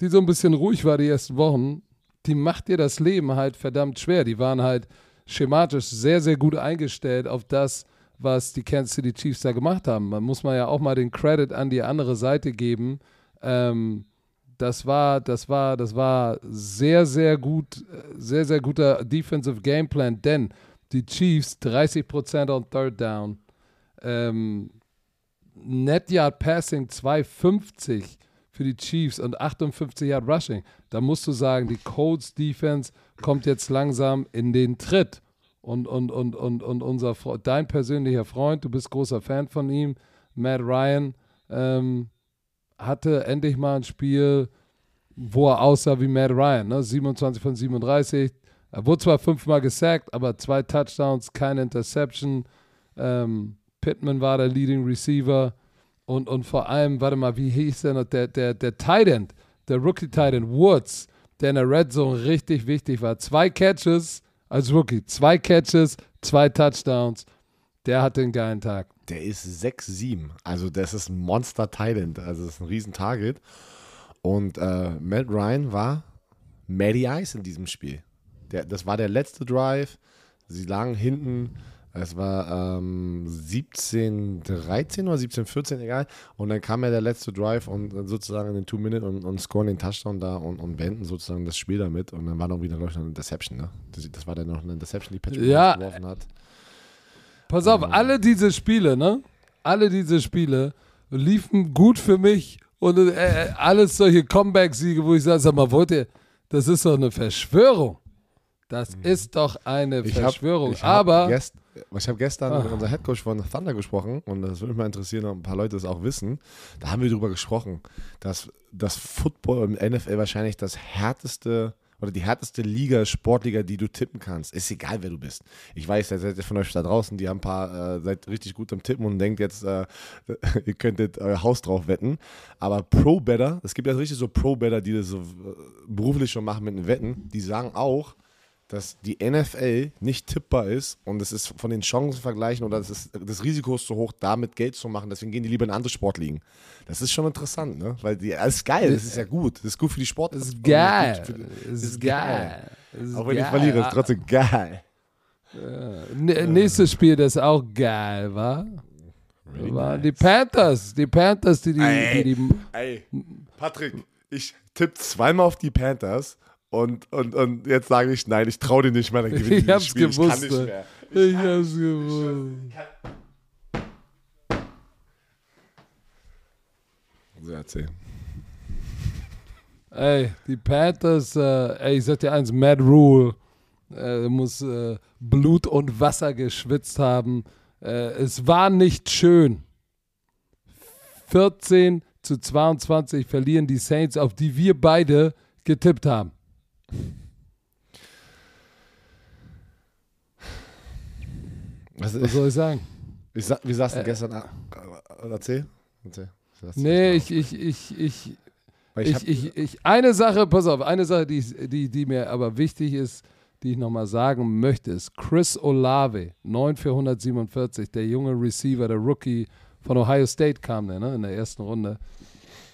die so ein bisschen ruhig war die ersten Wochen, die macht dir das Leben halt verdammt schwer. Die waren halt schematisch sehr, sehr gut eingestellt auf das, was die Kansas City Chiefs da gemacht haben. Man muss mal ja auch mal den Credit an die andere Seite geben. Ähm, das war, das war, das war sehr, sehr gut, sehr, sehr guter Defensive Gameplan, denn die Chiefs 30% on Third Down, ähm, Net Yard Passing 250 für die Chiefs und 58 Yard Rushing. Da musst du sagen, die Colts Defense kommt jetzt langsam in den Tritt. und, und, und, und, und unser dein persönlicher Freund, du bist großer Fan von ihm, Matt Ryan, ähm, hatte endlich mal ein Spiel, wo er aussah wie Matt Ryan. Ne? 27 von 37. Er wurde zwar fünfmal gesackt, aber zwei Touchdowns, keine Interception. Ähm, Pittman war der Leading Receiver. Und, und vor allem, warte mal, wie hieß der noch? Der, der, der Tight End, der Rookie Tight End Woods, der in der Red Zone richtig wichtig war. Zwei Catches als Rookie, zwei Catches, zwei Touchdowns. Der hatte einen geilen Tag. Der ist 6-7. Also, das ist ein Monster Tight End. Also, das ist ein riesen Target. Und äh, Matt Ryan war Matty Ice in diesem Spiel. Der, das war der letzte Drive. Sie lagen hinten. Es war ähm, 17, 13 oder 17, 14, egal. Und dann kam ja der letzte Drive und sozusagen in den Two-Minute und, und scoren den Touchdown da und, und beenden sozusagen das Spiel damit. Und dann war noch wieder, glaube ich, eine Interception. Ne? Das, das, war dann noch eine Interception, die Patrick ja. geworfen hat. Pass auf, um, alle diese Spiele, ne? Alle diese Spiele liefen gut für mich und äh, äh, alles solche Comeback-Siege, wo ich sage, sag mal, wollt ihr, das ist doch eine Verschwörung. Das mhm. ist doch eine ich Verschwörung. Hab, ich Aber. Hab gest, ich habe gestern Ach. mit unserem Headcoach von Thunder gesprochen und das würde mich mal interessieren, ob ein paar Leute das auch wissen. Da haben wir darüber gesprochen, dass das Football im NFL wahrscheinlich das härteste oder die härteste Liga, Sportliga, die du tippen kannst. Ist egal, wer du bist. Ich weiß, ihr seid von euch da draußen, die haben ein paar, äh, seid richtig gut am Tippen und denkt jetzt, äh, ihr könntet euer Haus drauf wetten. Aber Pro-Better, es gibt ja richtig so Pro-Better, die das so äh, beruflich schon machen mit den Wetten, die sagen auch, dass die NFL nicht tippbar ist und es ist von den Chancen vergleichen oder das, ist, das Risiko ist zu hoch, damit Geld zu machen. Deswegen gehen die lieber in andere Sportligen. Das ist schon interessant, ne? Weil die, das ist geil, das ist ja gut. Das ist gut für die Sport. Das ist geil. Das ist geil. Auch wenn ich verliere, ist es trotzdem geil. Ja. Nächstes Spiel, das auch geil war, really waren nice. die Panthers. Die Panthers, die die, ey, die, die ey, Patrick, ich tippe zweimal auf die Panthers und, und, und jetzt sage ich, nein, ich traue dir nicht mehr, dann gewinne ich hab's Spiel. gewusst. Ich kann nicht mehr. Ich, ich hab's gewusst. So, erzähl. Ey, die Panthers, äh, ey, ich sag dir eins, Matt Rule äh, muss äh, Blut und Wasser geschwitzt haben. Äh, es war nicht schön. 14 zu 22 verlieren die Saints, auf die wir beide getippt haben. Was, Was soll ich sagen? Wie, wie saß du äh, gestern? Äh, erzähl. Erzähl. Nee, ich, ich, ich, ich, ich, ich, ich, eine Sache, pass auf, eine Sache, die, die, die mir aber wichtig ist, die ich nochmal sagen möchte, ist Chris Olave, 9 für 147, der junge Receiver, der Rookie von Ohio State kam der, ne, in der ersten Runde.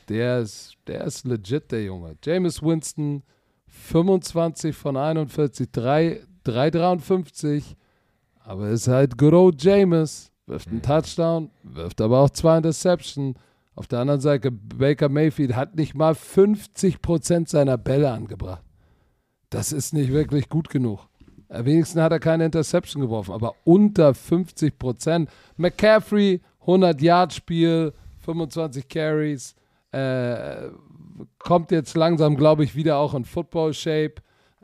Der ist, der ist legit, der Junge. James Winston, 25 von 41, 3, 353. Aber ist halt good old James. Wirft einen Touchdown, wirft aber auch zwei Interception. Auf der anderen Seite, Baker Mayfield hat nicht mal 50% seiner Bälle angebracht. Das ist nicht wirklich gut genug. Wenigstens hat er keine Interception geworfen, aber unter 50% McCaffrey, 100 Yard Spiel, 25 Carries. Äh, kommt jetzt langsam, glaube ich, wieder auch in Football-Shape.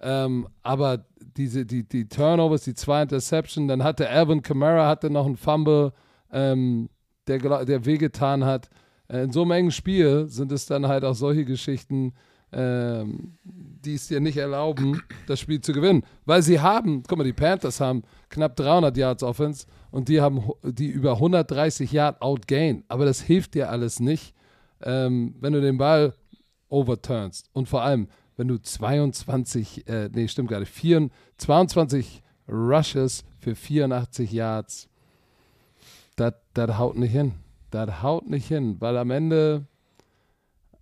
Ähm, aber diese, die, die Turnovers, die zwei Interceptions, dann hatte Alvin Kamara hatte noch einen Fumble, ähm, der, der wehgetan hat. Äh, in so einem engen Spiel sind es dann halt auch solche Geschichten, ähm, die es dir nicht erlauben, das Spiel zu gewinnen. Weil sie haben, guck mal, die Panthers haben knapp 300 Yards Offense und die haben die über 130 Yard outgain. Aber das hilft dir alles nicht, ähm, wenn du den Ball overturnst. Und vor allem, wenn du 22, äh, nee, stimmt 4, 22 Rushes für 84 Yards, das haut nicht hin. Das haut nicht hin, weil am Ende,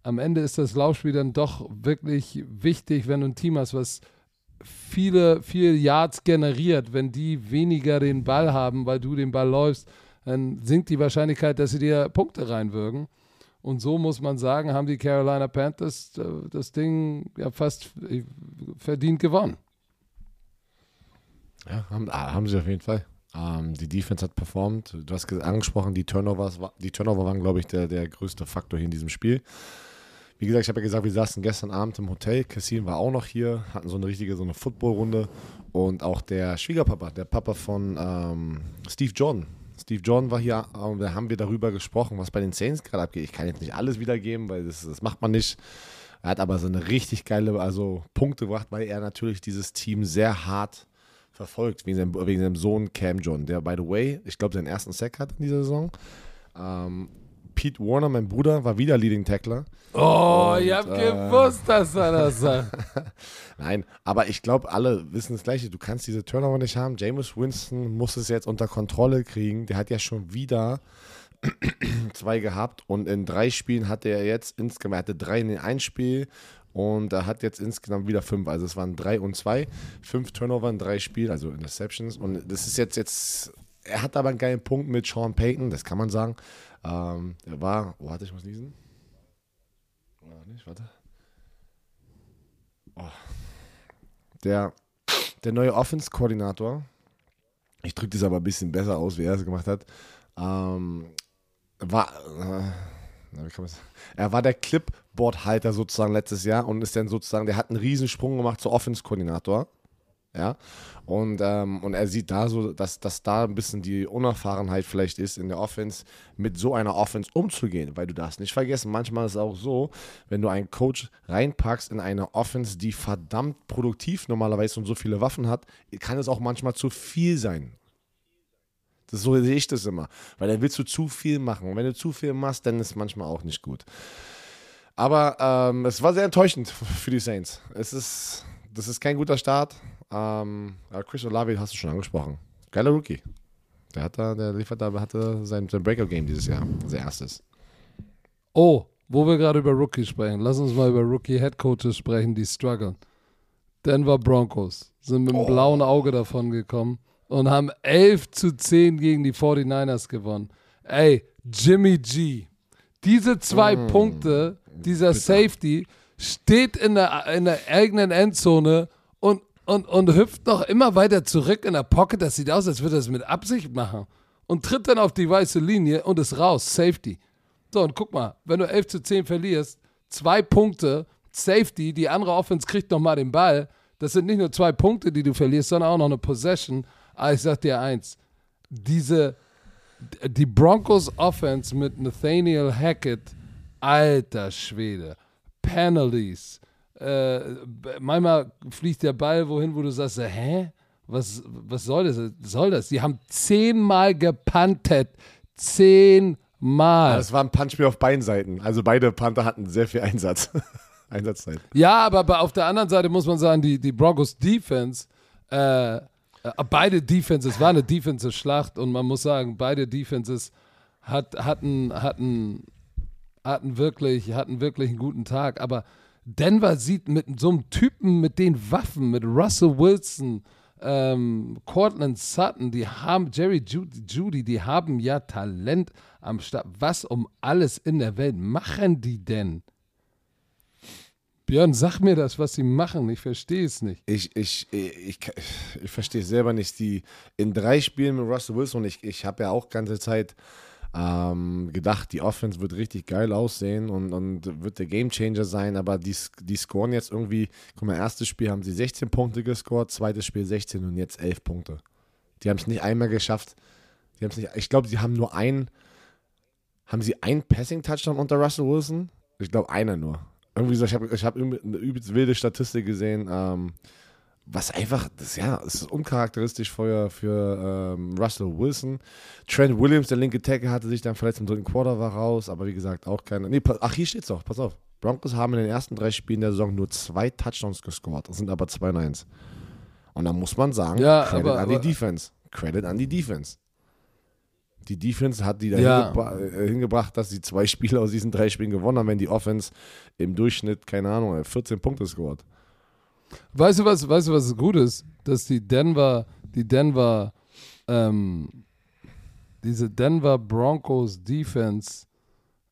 am Ende ist das Laufspiel dann doch wirklich wichtig, wenn du ein Team hast, was viele, viele Yards generiert. Wenn die weniger den Ball haben, weil du den Ball läufst, dann sinkt die Wahrscheinlichkeit, dass sie dir Punkte reinwirken. Und so muss man sagen, haben die Carolina Panthers äh, das Ding ja fast äh, verdient gewonnen. Ja, haben, ah, haben sie auf jeden Fall. Ähm, die Defense hat performt. Du hast angesprochen, die Turnovers, die Turnover waren, glaube ich, der, der größte Faktor hier in diesem Spiel. wie gesagt, ich habe ja gesagt, wir saßen gestern Abend im Hotel. Cassin war auch noch hier, hatten so eine richtige, so eine Footballrunde. Und auch der Schwiegerpapa, der Papa von ähm, Steve Jordan. Steve Jordan war hier und da haben wir darüber gesprochen, was bei den Saints gerade abgeht. Ich kann jetzt nicht alles wiedergeben, weil das, das macht man nicht. Er hat aber so eine richtig geile also Punkte gebracht, weil er natürlich dieses Team sehr hart verfolgt, wegen seinem, wegen seinem Sohn Cam John, der, by the way, ich glaube, seinen ersten Sack hat in dieser Saison. Ähm, Pete Warner, mein Bruder, war wieder Leading Tackler. Oh, und, ich hab äh, gewusst, dass er das sagt. Nein, aber ich glaube, alle wissen das Gleiche. Du kannst diese Turnover nicht haben. James Winston muss es jetzt unter Kontrolle kriegen. Der hat ja schon wieder zwei gehabt und in drei Spielen hatte er jetzt insgesamt, er hatte drei in ein Spiel und er hat jetzt insgesamt wieder fünf. Also es waren drei und zwei, fünf Turnover in drei Spielen, also Interceptions. Und das ist jetzt jetzt, er hat aber einen geilen Punkt mit Sean Payton, das kann man sagen. Ähm, war, warte, ich muss niesen. Oh, nicht, warte. Oh. Der, der neue Offense-Koordinator, ich drücke das aber ein bisschen besser aus, wie er es gemacht hat, ähm, war, äh, er war der Clipboard-Halter sozusagen letztes Jahr und ist dann sozusagen, der hat einen Riesensprung gemacht zur Offense-Koordinator. Ja, und, ähm, und er sieht da so, dass, dass da ein bisschen die Unerfahrenheit vielleicht ist, in der Offense mit so einer Offense umzugehen, weil du darfst nicht vergessen, manchmal ist es auch so, wenn du einen Coach reinpackst in eine Offense, die verdammt produktiv normalerweise und so viele Waffen hat, kann es auch manchmal zu viel sein. Das, so sehe ich das immer. Weil dann willst du zu viel machen. Und wenn du zu viel machst, dann ist es manchmal auch nicht gut. Aber ähm, es war sehr enttäuschend für die Saints. Es ist, das ist kein guter Start. Ähm, Chris Olave hast du schon angesprochen. Geiler Rookie. Der hat da, der liefert da, hatte sein, sein Breakout-Game dieses Jahr, sein erstes. Oh, wo wir gerade über Rookies sprechen, lass uns mal über Rookie-Headcoaches sprechen, die strugglen. Denver Broncos sind mit einem oh. blauen Auge davon gekommen und haben 11 zu 10 gegen die 49ers gewonnen. Ey, Jimmy G. Diese zwei mm. Punkte, dieser Bitte. Safety, steht in der, in der eigenen Endzone und, und, und hüpft noch immer weiter zurück in der Pocket. Das sieht aus, als würde er es mit Absicht machen. Und tritt dann auf die weiße Linie und ist raus. Safety. So, und guck mal, wenn du 11 zu 10 verlierst, zwei Punkte, Safety, die andere Offense kriegt nochmal den Ball. Das sind nicht nur zwei Punkte, die du verlierst, sondern auch noch eine Possession. Aber ich sag dir eins, diese, die Broncos Offense mit Nathaniel Hackett, alter Schwede, Penalties, äh, manchmal fliegt der Ball wohin, wo du sagst, hä? Was, was soll das? Soll das? Die haben zehnmal gepantet. Zehnmal. Das war ein Punchspiel auf beiden Seiten. Also beide Panther hatten sehr viel Einsatz. Einsatzzeit. Ja, aber auf der anderen Seite muss man sagen, die, die Broncos Defense äh, äh, beide Defenses, war eine Defensive-Schlacht und man muss sagen, beide Defenses hat, hatten, hatten, hatten, wirklich, hatten wirklich einen guten Tag. Aber Denver sieht mit so einem Typen mit den Waffen, mit Russell Wilson, ähm, Cortland Sutton, die haben, Jerry Judy, Judy, die haben ja Talent am Start. Was um alles in der Welt machen die denn? Björn, sag mir das, was sie machen. Ich verstehe es nicht. Ich, ich, ich, ich, ich verstehe es selber nicht. Die in drei Spielen mit Russell Wilson, ich, ich habe ja auch ganze Zeit ähm, gedacht, die Offense wird richtig geil aussehen und, und wird der Gamechanger sein, aber die, die scoren jetzt irgendwie, guck mal, erstes Spiel haben sie 16 Punkte gescored, zweites Spiel 16 und jetzt 11 Punkte. Die haben es nicht einmal geschafft. Die haben nicht, ich glaube, sie haben nur einen, haben sie einen Passing-Touchdown unter Russell Wilson? Ich glaube, einer nur. Irgendwie so, ich habe ich hab eine übelst wilde Statistik gesehen, ähm, was einfach, das, ja, es ist uncharakteristisch für, für ähm, Russell Wilson. Trent Williams, der linke Tackle, hatte sich dann verletzt im dritten Quarter, war raus, aber wie gesagt, auch keine. Nee, ach, hier steht's doch, pass auf. Broncos haben in den ersten drei Spielen der Saison nur zwei Touchdowns gescored. Das sind aber zwei Nines. Und da muss man sagen, ja, Credit aber, an die Defense. Credit an die Defense die Defense hat die da ja. äh, hingebracht, dass sie zwei Spiele aus diesen drei Spielen gewonnen haben, wenn die Offense im Durchschnitt, keine Ahnung, 14 Punkte scored. Weißt du, was, weißt du, was gut ist? Dass die Denver, die Denver, ähm, diese Denver Broncos Defense,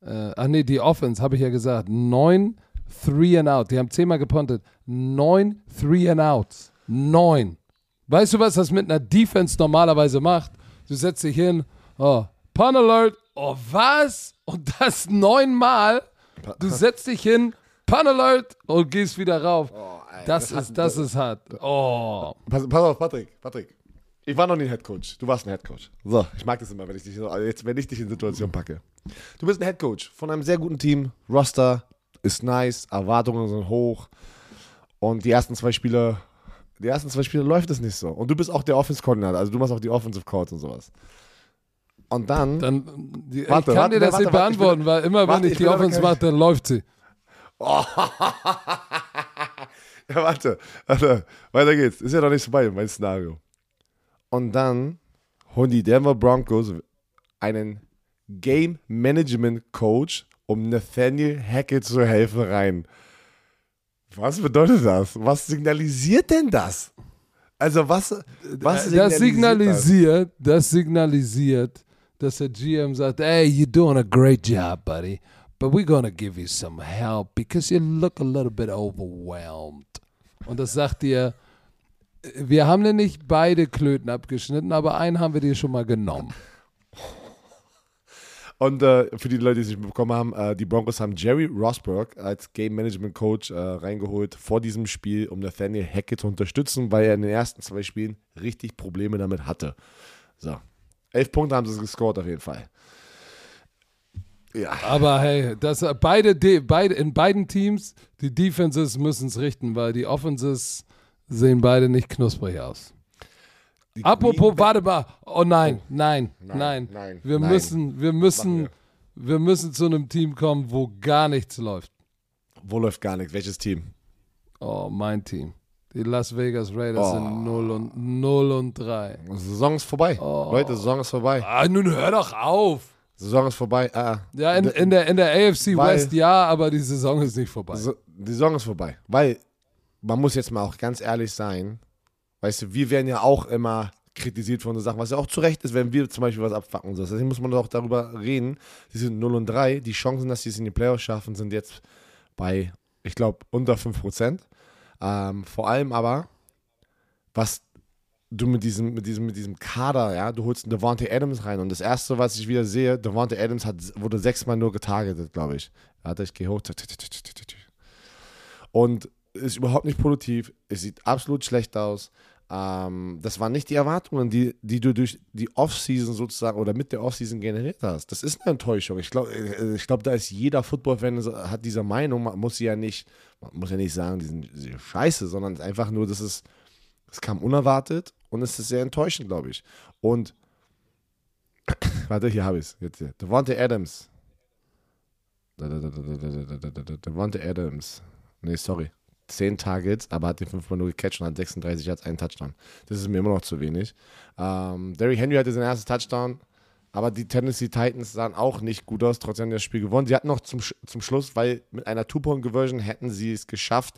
äh, ach nee, die Offense, habe ich ja gesagt, neun Three and Out. Die haben zehnmal gepontet. Neun Three and Outs. Neun. Weißt du, was das mit einer Defense normalerweise macht? Du setzt dich hin, Oh, Pun Alert. Oh, was? Und das neunmal? Du setzt dich hin Pun Alert und gehst wieder rauf. Oh, das, hat- ist, das ist hart. Oh. Pass, pass auf, Patrick, Patrick. Ich war noch nie ein Headcoach. Du warst ein Headcoach. So, ich mag das immer, wenn ich dich, jetzt, wenn ich dich in Situationen packe. Du bist ein Headcoach von einem sehr guten Team. Roster ist nice, Erwartungen sind hoch. Und die ersten zwei Spiele, die ersten zwei Spiele läuft es nicht so. Und du bist auch der Offense-Koordinator, also du machst auch die Offensive Calls und sowas. Und dann, Dann, die, Warte, ich kann warte, dir das warte, nicht beantworten, will- weil immer warte, wenn ich, ich die Offense mache, dann läuft sie. ja, warte, warte, weiter geht's. Ist ja noch nicht vorbei, mein Szenario. Und dann holen die Denver Broncos einen Game Management Coach, um Nathaniel Hackett zu helfen, rein. Was bedeutet das? Was signalisiert denn das? Also was, was Äh, das das? signalisiert, das signalisiert, dass der GM sagt, hey, you're doing a great job, buddy, but we're gonna give you some help because you look a little bit overwhelmed. Und das sagt dir, wir haben dir nicht beide Klöten abgeschnitten, aber einen haben wir dir schon mal genommen. Und äh, für die Leute, die es nicht bekommen haben, äh, die Broncos haben Jerry Rosberg als Game Management Coach äh, reingeholt vor diesem Spiel, um Nathaniel Hackett zu unterstützen, weil er in den ersten zwei Spielen richtig Probleme damit hatte. So. Elf Punkte haben sie gescored auf jeden Fall. Ja. Aber hey, das, beide, De- beide, in beiden Teams, die Defenses müssen es richten, weil die Offenses sehen beide nicht knusprig aus. Die Apropos, warte mal. Oh nein, nein, nein. Nein, nein, wir nein. müssen, wir müssen, wir müssen zu einem Team kommen, wo gar nichts läuft. Wo läuft gar nichts? Welches Team? Oh, mein Team. Die Las Vegas Raiders Oh. sind 0 und 0 und 3. Saison ist vorbei. Oh. Leute, Saison ist vorbei. Ah, nun hör doch auf. Saison ist vorbei. Ah, Ja, in, in, der, in der AFC West ja, aber die Saison ist nicht vorbei. So, die Saison ist vorbei. Weil, man muss jetzt mal auch ganz ehrlich sein, weißt du, wir werden ja auch immer kritisiert von so Sachen, was ja auch zu Recht ist, wenn wir zum Beispiel was abfacken und so. Deswegen muss man doch darüber reden. Die sind 0 und 3. Die Chancen, dass sie es in die Playoffs schaffen, sind jetzt bei, ich glaube, unter 5%. Ähm, vor allem aber, was du mit diesem, mit diesem, mit diesem Kader, ja, du holst einen Devontae Adams rein und das erste, was ich wieder sehe, Devontae Adams hat, wurde sechsmal nur getargetet, glaube ich. Warte, ich gehe hoch. Und ist überhaupt nicht produktiv. Es sieht absolut schlecht aus. Ähm, das waren nicht die Erwartungen, die, die du durch die Offseason sozusagen oder mit der Offseason generiert hast. Das ist eine Enttäuschung. Ich glaube, ich glaub, da ist jeder Football-Fan hat diese Meinung. Man muss sie ja nicht, man muss ja nicht sagen, die sind, scheiße, sondern einfach nur, dass es, es kam unerwartet und es ist sehr enttäuschend, glaube ich. Und warte, hier habe ich es. Jetzt hier. Devontae Adams. Devontae Adams. Nee, sorry. 10 Targets, aber hat den 5 mal nur gecatcht und hat 36 Yards, einen Touchdown. Das ist mir immer noch zu wenig. Ähm, Derrick Henry hatte sein erstes Touchdown, aber die Tennessee Titans sahen auch nicht gut aus, trotzdem haben das Spiel gewonnen. Sie hatten noch zum, zum Schluss, weil mit einer Two-Point-Conversion hätten sie es geschafft,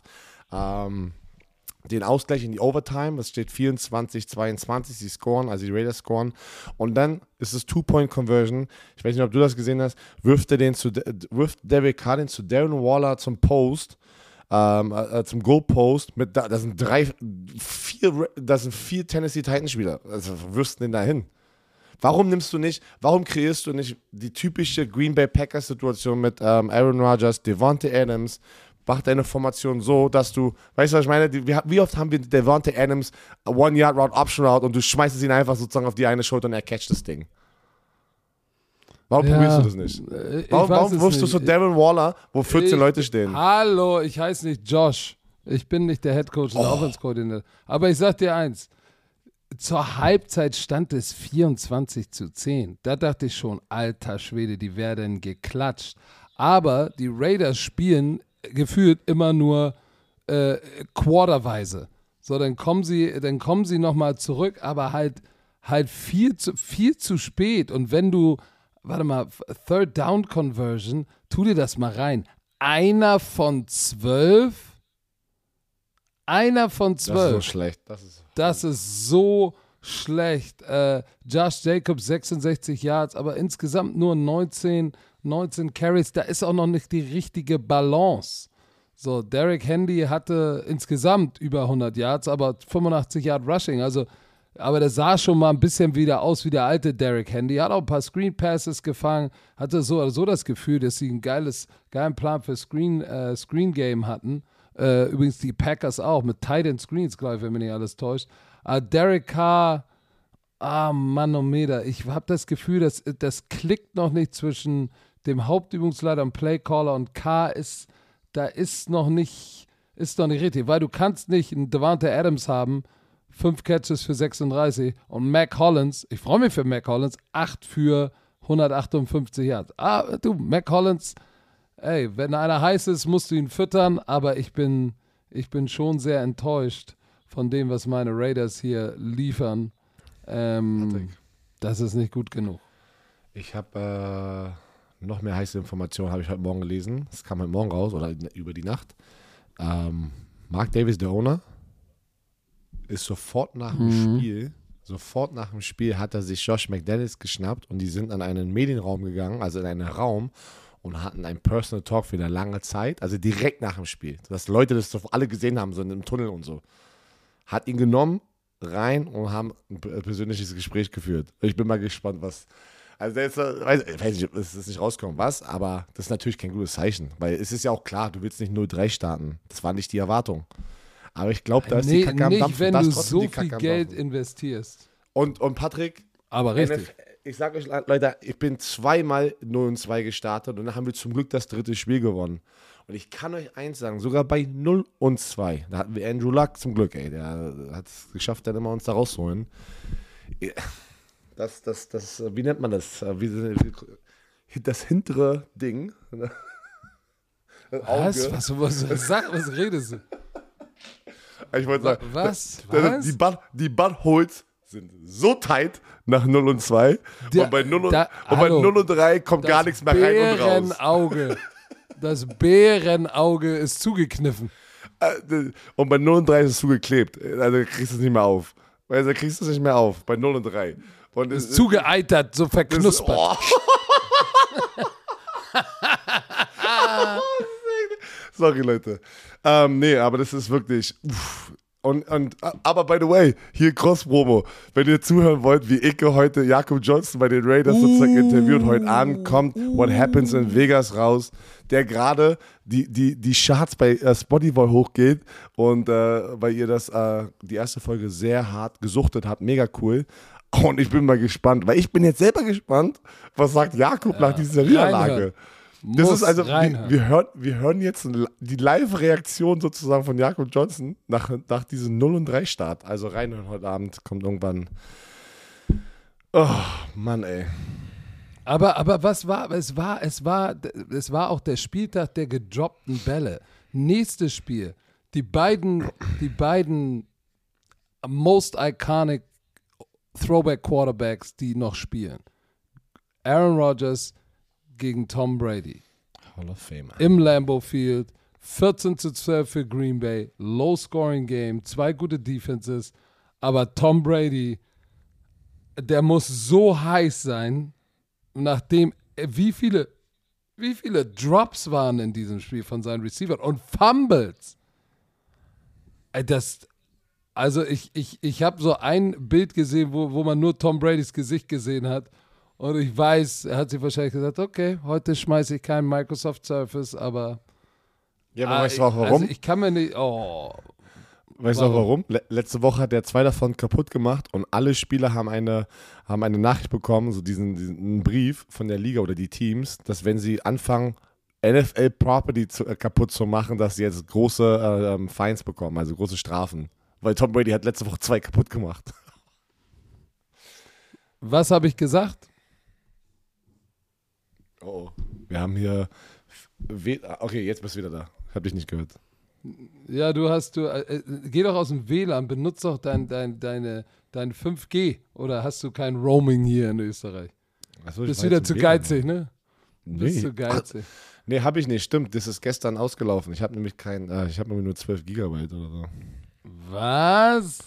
ähm, den Ausgleich in die Overtime. Das steht 24, 22. Sie scoren, also die Raiders scoren. Und dann ist es Two-Point-Conversion. Ich weiß nicht, ob du das gesehen hast. Wirft er den zu, wirft Derek Carr den zu Darren Waller zum Post. Ähm, äh, zum Goalpost mit da, das sind drei, vier, das sind vier Tennessee Titans Spieler. Also du den da hin? Warum nimmst du nicht, warum kreierst du nicht die typische Green Bay Packers Situation mit ähm, Aaron Rodgers, Devontae Adams, mach deine Formation so, dass du, weißt du, was ich meine? Wie oft haben wir Devontae Adams One Yard Route, Option Route und du schmeißt ihn einfach sozusagen auf die eine Schulter und er catcht das Ding. Warum Ja, probierst du das nicht? äh, Warum, warum es wirfst du so Darren Waller, wo 14 Ich- Leute stehen? Hallo, ich heiße nicht Josh. Ich bin nicht der Head Coach und Oh. Offense. Aber ich sag dir eins. Zur Halbzeit stand es 24 zu 10. Da dachte ich schon, alter Schwede, die werden geklatscht. Aber die Raiders spielen gefühlt immer nur äh, quarterweise. So, dann kommen sie, dann kommen sie nochmal zurück, aber halt, halt viel zu, viel zu spät. Und wenn du, warte mal, Third Down Conversion, tu dir das mal rein. Einer von zwölf? Einer von Das ist so zwölf. schlecht. Das ist Das ist so schlecht. Äh, Josh Jacobs 66 Yards, aber insgesamt nur 19, 19 Carries. Da ist auch noch nicht die richtige Balance. So, Derek Handy hatte insgesamt über 100 Yards, aber 85 Yard Rushing. Also aber der sah schon mal ein bisschen wieder aus wie der alte Derrick Handy. Hat auch ein paar Screen Passes gefangen, hatte so oder so das Gefühl, dass sie ein geiles, geilen Plan für Screen, äh, Screen Game hatten. Äh, übrigens die Packers auch mit Tight End Screens, glaube ich, wenn mich nicht alles täuscht. Aber Derek Carr, ah Manometer, ich habe das Gefühl, dass das klickt noch nicht zwischen dem Hauptübungsleiter und Playcaller und Carr ist, da ist noch nicht, ist noch nicht richtig, weil du kannst nicht einen Devante Adams haben, fünf Catches für 36 und Mac Hollins, ich freue mich für Mac Hollins, acht für 158 Yards. Ah, du, Mac Hollins, ey, wenn einer heiß ist, musst du ihn füttern, aber ich bin, ich bin schon sehr enttäuscht von dem, was meine Raiders hier liefern. Ähm, das ist nicht gut genug. Ich habe äh, noch mehr heiße Informationen, habe ich heute Morgen gelesen. Es kam heute Morgen raus oder über die Nacht. Ähm, Mark Davis, der Owner, ist sofort nach dem mhm. Spiel, sofort nach dem Spiel hat er sich Josh McDaniels geschnappt und die sind an einen Medienraum gegangen, also in einen Raum und hatten einen Personal Talk für eine lange Zeit, also direkt nach dem Spiel, dass Leute das alle gesehen haben, so in einem Tunnel und so. Hat ihn genommen, rein und haben ein persönliches Gespräch geführt. Ich bin mal gespannt, was. Also, der ist, weiß, weiß ich, es ist nicht rausgekommen, was, aber das ist natürlich kein gutes Zeichen, weil es ist ja auch klar, du willst nicht 0-3 starten. Das war nicht die Erwartung. Aber ich glaube, da ist nee, die Kacke am Nicht, wenn du so viel Geld investierst. Und, und Patrick. Aber richtig. ich sage euch, Leute, ich bin zweimal 0 und 2 gestartet und dann haben wir zum Glück das dritte Spiel gewonnen. Und ich kann euch eins sagen, sogar bei 0 und 2, da hatten wir Andrew Luck zum Glück, ey, der hat es geschafft, dann immer uns da rauszuholen. Das, das, das, wie nennt man das? Wie, das hintere Ding. Was? Was, was, was, sag, was redest du? Ich wollte sagen, was? was? Die, Butt, die Buttholes sind so tight nach 0 und 2. Der, und bei 0 und, da, und, bei 0 und 3 kommt gar nichts mehr rein und raus. Bärenauge. Das Bärenauge ist zugekniffen. Äh, und bei 0 und 3 ist es zugeklebt. Also kriegst du es nicht mehr auf. Also kriegst du es nicht mehr auf. Bei 0 und 3. Und ist zugeeitert, so verknuspert. Ist, oh. Sorry, Leute. Ähm, nee, aber das ist wirklich. Uff. Und, und, aber by the way, hier Cross-Promo. Wenn ihr zuhören wollt, wie Icke heute Jakob Johnson bei den Raiders uh, sozusagen interviewt, heute Abend kommt uh, What Happens in Vegas raus, der gerade die, die, die Charts bei äh, Spotify hochgeht und äh, weil ihr das, äh, die erste Folge sehr hart gesuchtet habt, mega cool. Und ich bin mal gespannt, weil ich bin jetzt selber gespannt, was sagt Jakob ja, nach dieser Niederlage. Das ist also, wir, wir, hören, wir hören jetzt die Live-Reaktion sozusagen von Jakob Johnson nach, nach diesem 0 und 3 Start. Also reinhören heute Abend kommt irgendwann. Oh, Mann, ey. Aber, aber was war, es war, es war, es war auch der Spieltag der gedroppten Bälle. Nächstes Spiel. Die beiden, die beiden most iconic Throwback Quarterbacks, die noch spielen. Aaron Rodgers gegen Tom Brady. Hall of Fame. Im Lambeau Field. 14 zu 12 für Green Bay. Low scoring Game. Zwei gute Defenses. Aber Tom Brady, der muss so heiß sein, nachdem, wie viele, wie viele Drops waren in diesem Spiel von seinen Receivern und Fumbles. Das, also ich, ich, ich habe so ein Bild gesehen, wo, wo man nur Tom Bradys Gesicht gesehen hat und ich weiß, er hat sich wahrscheinlich gesagt, okay, heute schmeiße ich keinen Microsoft Surface, aber. Ja, aber ah, weißt du auch warum? Also ich kann mir nicht. Oh. Weißt du auch warum? Letzte Woche hat er zwei davon kaputt gemacht und alle Spieler haben eine, haben eine Nachricht bekommen, so diesen, diesen Brief von der Liga oder die Teams, dass wenn sie anfangen, NFL Property zu, äh, kaputt zu machen, dass sie jetzt große äh, ähm, Fines bekommen, also große Strafen. Weil Tom Brady hat letzte Woche zwei kaputt gemacht. Was habe ich gesagt? Oh, wir haben hier. Okay, jetzt bist du wieder da. Hab dich nicht gehört. Ja, du hast du. Äh, äh geh doch aus dem WLAN, benutze doch dein, dein, deine, dein 5G. Oder hast du kein Roaming hier in Österreich? Achso, Bist wieder zu geizig, ne? Nee. Bist du geizig. Nee, habe ich nicht. Stimmt, das ist gestern ausgelaufen. Ich habe nämlich kein. Äh, ich habe nämlich nur 12 Gigabyte oder so. Was?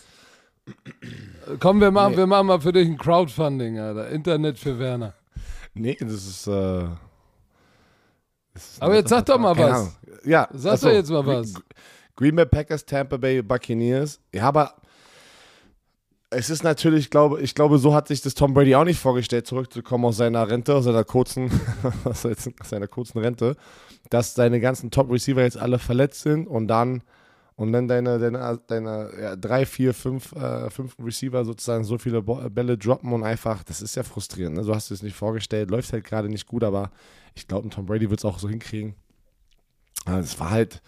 Komm, wir machen, nee. wir machen mal für dich ein Crowdfunding, Alter. Internet für Werner. Nee, das ist. Äh, das ist Aber jetzt sag doch mal was. Ja, sag achso, doch jetzt mal was. Green Bay Packers, Tampa Bay Buccaneers. Ja, aber es ist natürlich, glaube ich glaube, so hat sich das Tom Brady auch nicht vorgestellt, zurückzukommen aus seiner Rente, aus seiner kurzen, aus seiner kurzen Rente, dass seine ganzen Top-Receiver jetzt alle verletzt sind und dann und dann deine, deine, deine ja, drei, vier, fünf, äh, fünf Receiver sozusagen so viele Bälle droppen und einfach, das ist ja frustrierend. Ne? So hast du es nicht vorgestellt, läuft halt gerade nicht gut, aber ich glaube, Tom Brady wird es auch so hinkriegen. Es war halt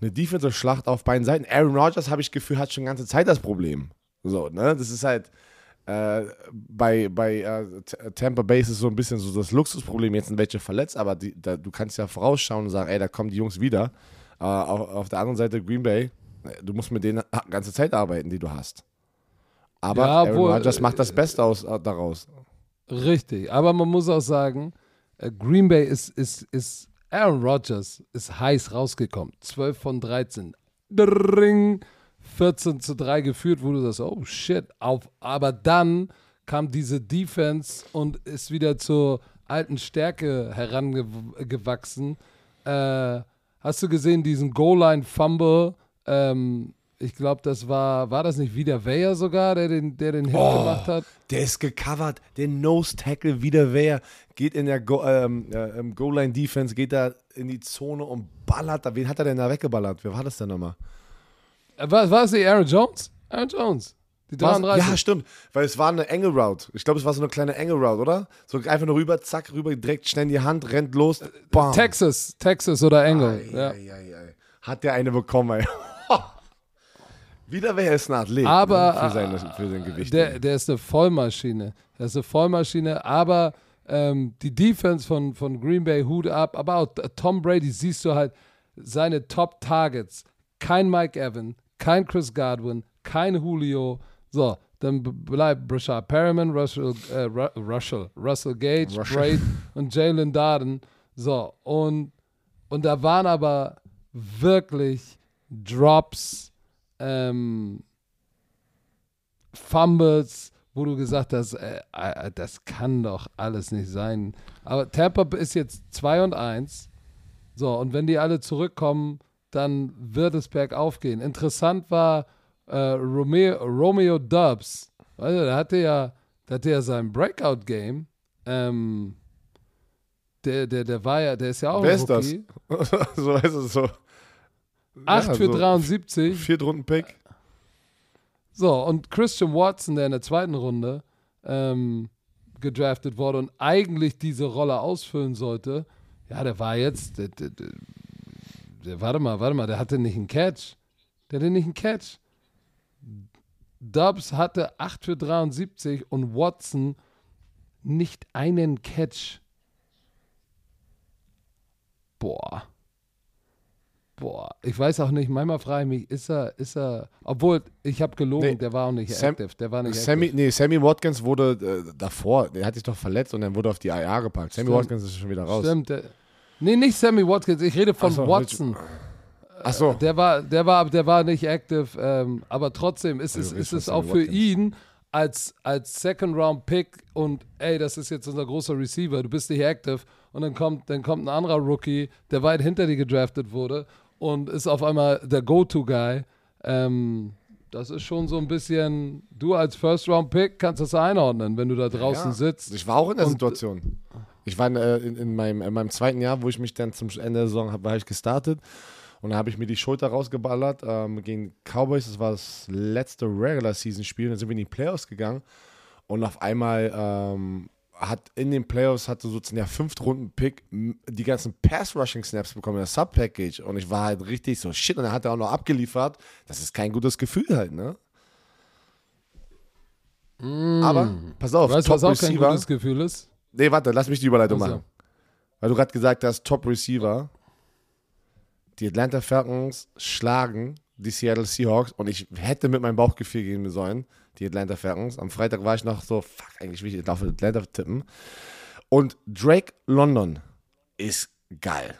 eine Defensive-Schlacht auf beiden Seiten. Aaron Rodgers, habe ich Gefühl, hat schon die ganze Zeit das Problem. So, ne? Das ist halt äh, bei, bei äh, Tampa Bay ist so ein bisschen so das Luxusproblem, jetzt sind welche verletzt, aber die, da, du kannst ja vorausschauen und sagen, ey, da kommen die Jungs wieder. Äh, auf, auf, der anderen Seite Green Bay, du musst mit denen die ganze Zeit arbeiten, die du hast. Aber ja, Aaron Rodgers macht das Beste aus, äh, daraus. Richtig, aber man muss auch sagen, äh, Green Bay ist, ist, ist Aaron Rodgers ist heiß rausgekommen. 12 von 13. Dring. 14 zu 3 geführt, wo du sagst, oh shit, auf. Aber dann kam diese Defense und ist wieder zur alten Stärke herangewachsen. Äh, hast du gesehen, diesen Goal-Line-Fumble? Ähm, ich glaube, das war, war das nicht wieder Weyer sogar, der den, der den Hit oh, gemacht hat? Der ist gecovert, den Nose-Tackle wieder Weyer, geht in der Go, ähm, äh, Goal-Line-Defense, geht da in die Zone und ballert da. Wen hat er denn da weggeballert? Wer war das denn nochmal? Was war es nicht Aaron Jones? Aaron Jones. Die 33. Ja, stimmt. Weil es war eine enge Route. Ich glaube, es war so eine kleine enge Route, oder? So einfach nur rüber, zack, rüber, direkt schnell in die Hand, rennt los. Bam. Texas, Texas oder Engel. Ei, ja. ei, ei, Hat der eine bekommen, ey. Wieder wäre es ein Athlet aber, ne? für, seine, für sein Gewicht. Der, der ist eine Vollmaschine. Der ist eine Vollmaschine, aber ähm, die Defense von, von Green Bay, Hut ab, aber auch Tom Brady siehst du halt seine Top-Targets. Kein Mike Evans, kein Chris Godwin, kein Julio. So, dann bleibt Brashard Perriman, Russell, äh, Russell, Russell Gage, Russell. Braid und Jalen Darden. So, und, und da waren aber wirklich Drops, ähm, Fumbles, wo du gesagt hast, äh, äh, das kann doch alles nicht sein. Aber Tampa ist jetzt 2 und 1. So, und wenn die alle zurückkommen, dann wird es bergauf gehen. Interessant war äh, Romeo, Romeo Dubs. Also, der hatte ja, der hatte ja sein Breakout-Game. Ähm, der, der, der war ja, der ist ja auch Wer ein ist Rookie. das? so heißt es so. 8 ja, für so 73. Viertrunden-Pick. So, und Christian Watson, der in der zweiten Runde ähm, gedraftet wurde und eigentlich diese Rolle ausfüllen sollte, ja, der war jetzt, der, der, der, warte mal, warte mal, der hatte nicht einen Catch. Der hatte nicht einen Catch. Dubs hatte 8 für 73 und Watson nicht einen Catch. Boah. Boah, ich weiß auch nicht, manchmal frage ich mich, ist er, ist er, obwohl ich habe gelogen, nee, der war auch nicht Sam, active, der war nicht Sammy, active. Nee, Sammy Watkins wurde äh, davor, der hat sich doch verletzt und dann wurde auf die IA gepackt. Sammy Stimmt. Watkins ist schon wieder raus. Stimmt, der, Nee, nicht Sammy Watkins, ich rede von so, Watson. Ach so. Der war, der war, der war nicht active, ähm, aber trotzdem ist es, ist es auch für Watkins. ihn als, als Second Round Pick und ey, das ist jetzt unser großer Receiver, du bist nicht active und dann kommt, dann kommt ein anderer Rookie, der weit hinter dir gedraftet wurde und ist auf einmal der Go-To-Guy. Ähm, das ist schon so ein bisschen, du als First-Round-Pick kannst das einordnen, wenn du da draußen ja, sitzt. Ich war auch in der Situation. Ich war in, äh, in, in, meinem, in meinem zweiten Jahr, wo ich mich dann zum Ende der Saison habe, war ich gestartet. Und da habe ich mir die Schulter rausgeballert ähm, gegen Cowboys. Das war das letzte Regular-Season-Spiel. Dann sind wir in die Playoffs gegangen. Und auf einmal ähm, hat in den Playoffs hatte sozusagen der fünfte Runden-Pick die ganzen Pass-Rushing-Snaps bekommen, das Sub-Package. Und ich war halt richtig so, shit. Und dann hat er auch noch abgeliefert. Das ist kein gutes Gefühl halt, ne? Mm. Aber, pass auf, weißt, Top was auch Receiver, kein gutes Gefühl ist? Nee, warte, lass mich die Überleitung also. machen. Weil du gerade gesagt hast, Top Receiver. Die Atlanta Falcons schlagen die Seattle Seahawks und ich hätte mit meinem Bauchgefühl gehen sollen, die Atlanta Falcons. Am Freitag war ich noch so, fuck, eigentlich will ich auf Atlanta tippen. Und Drake London ist geil.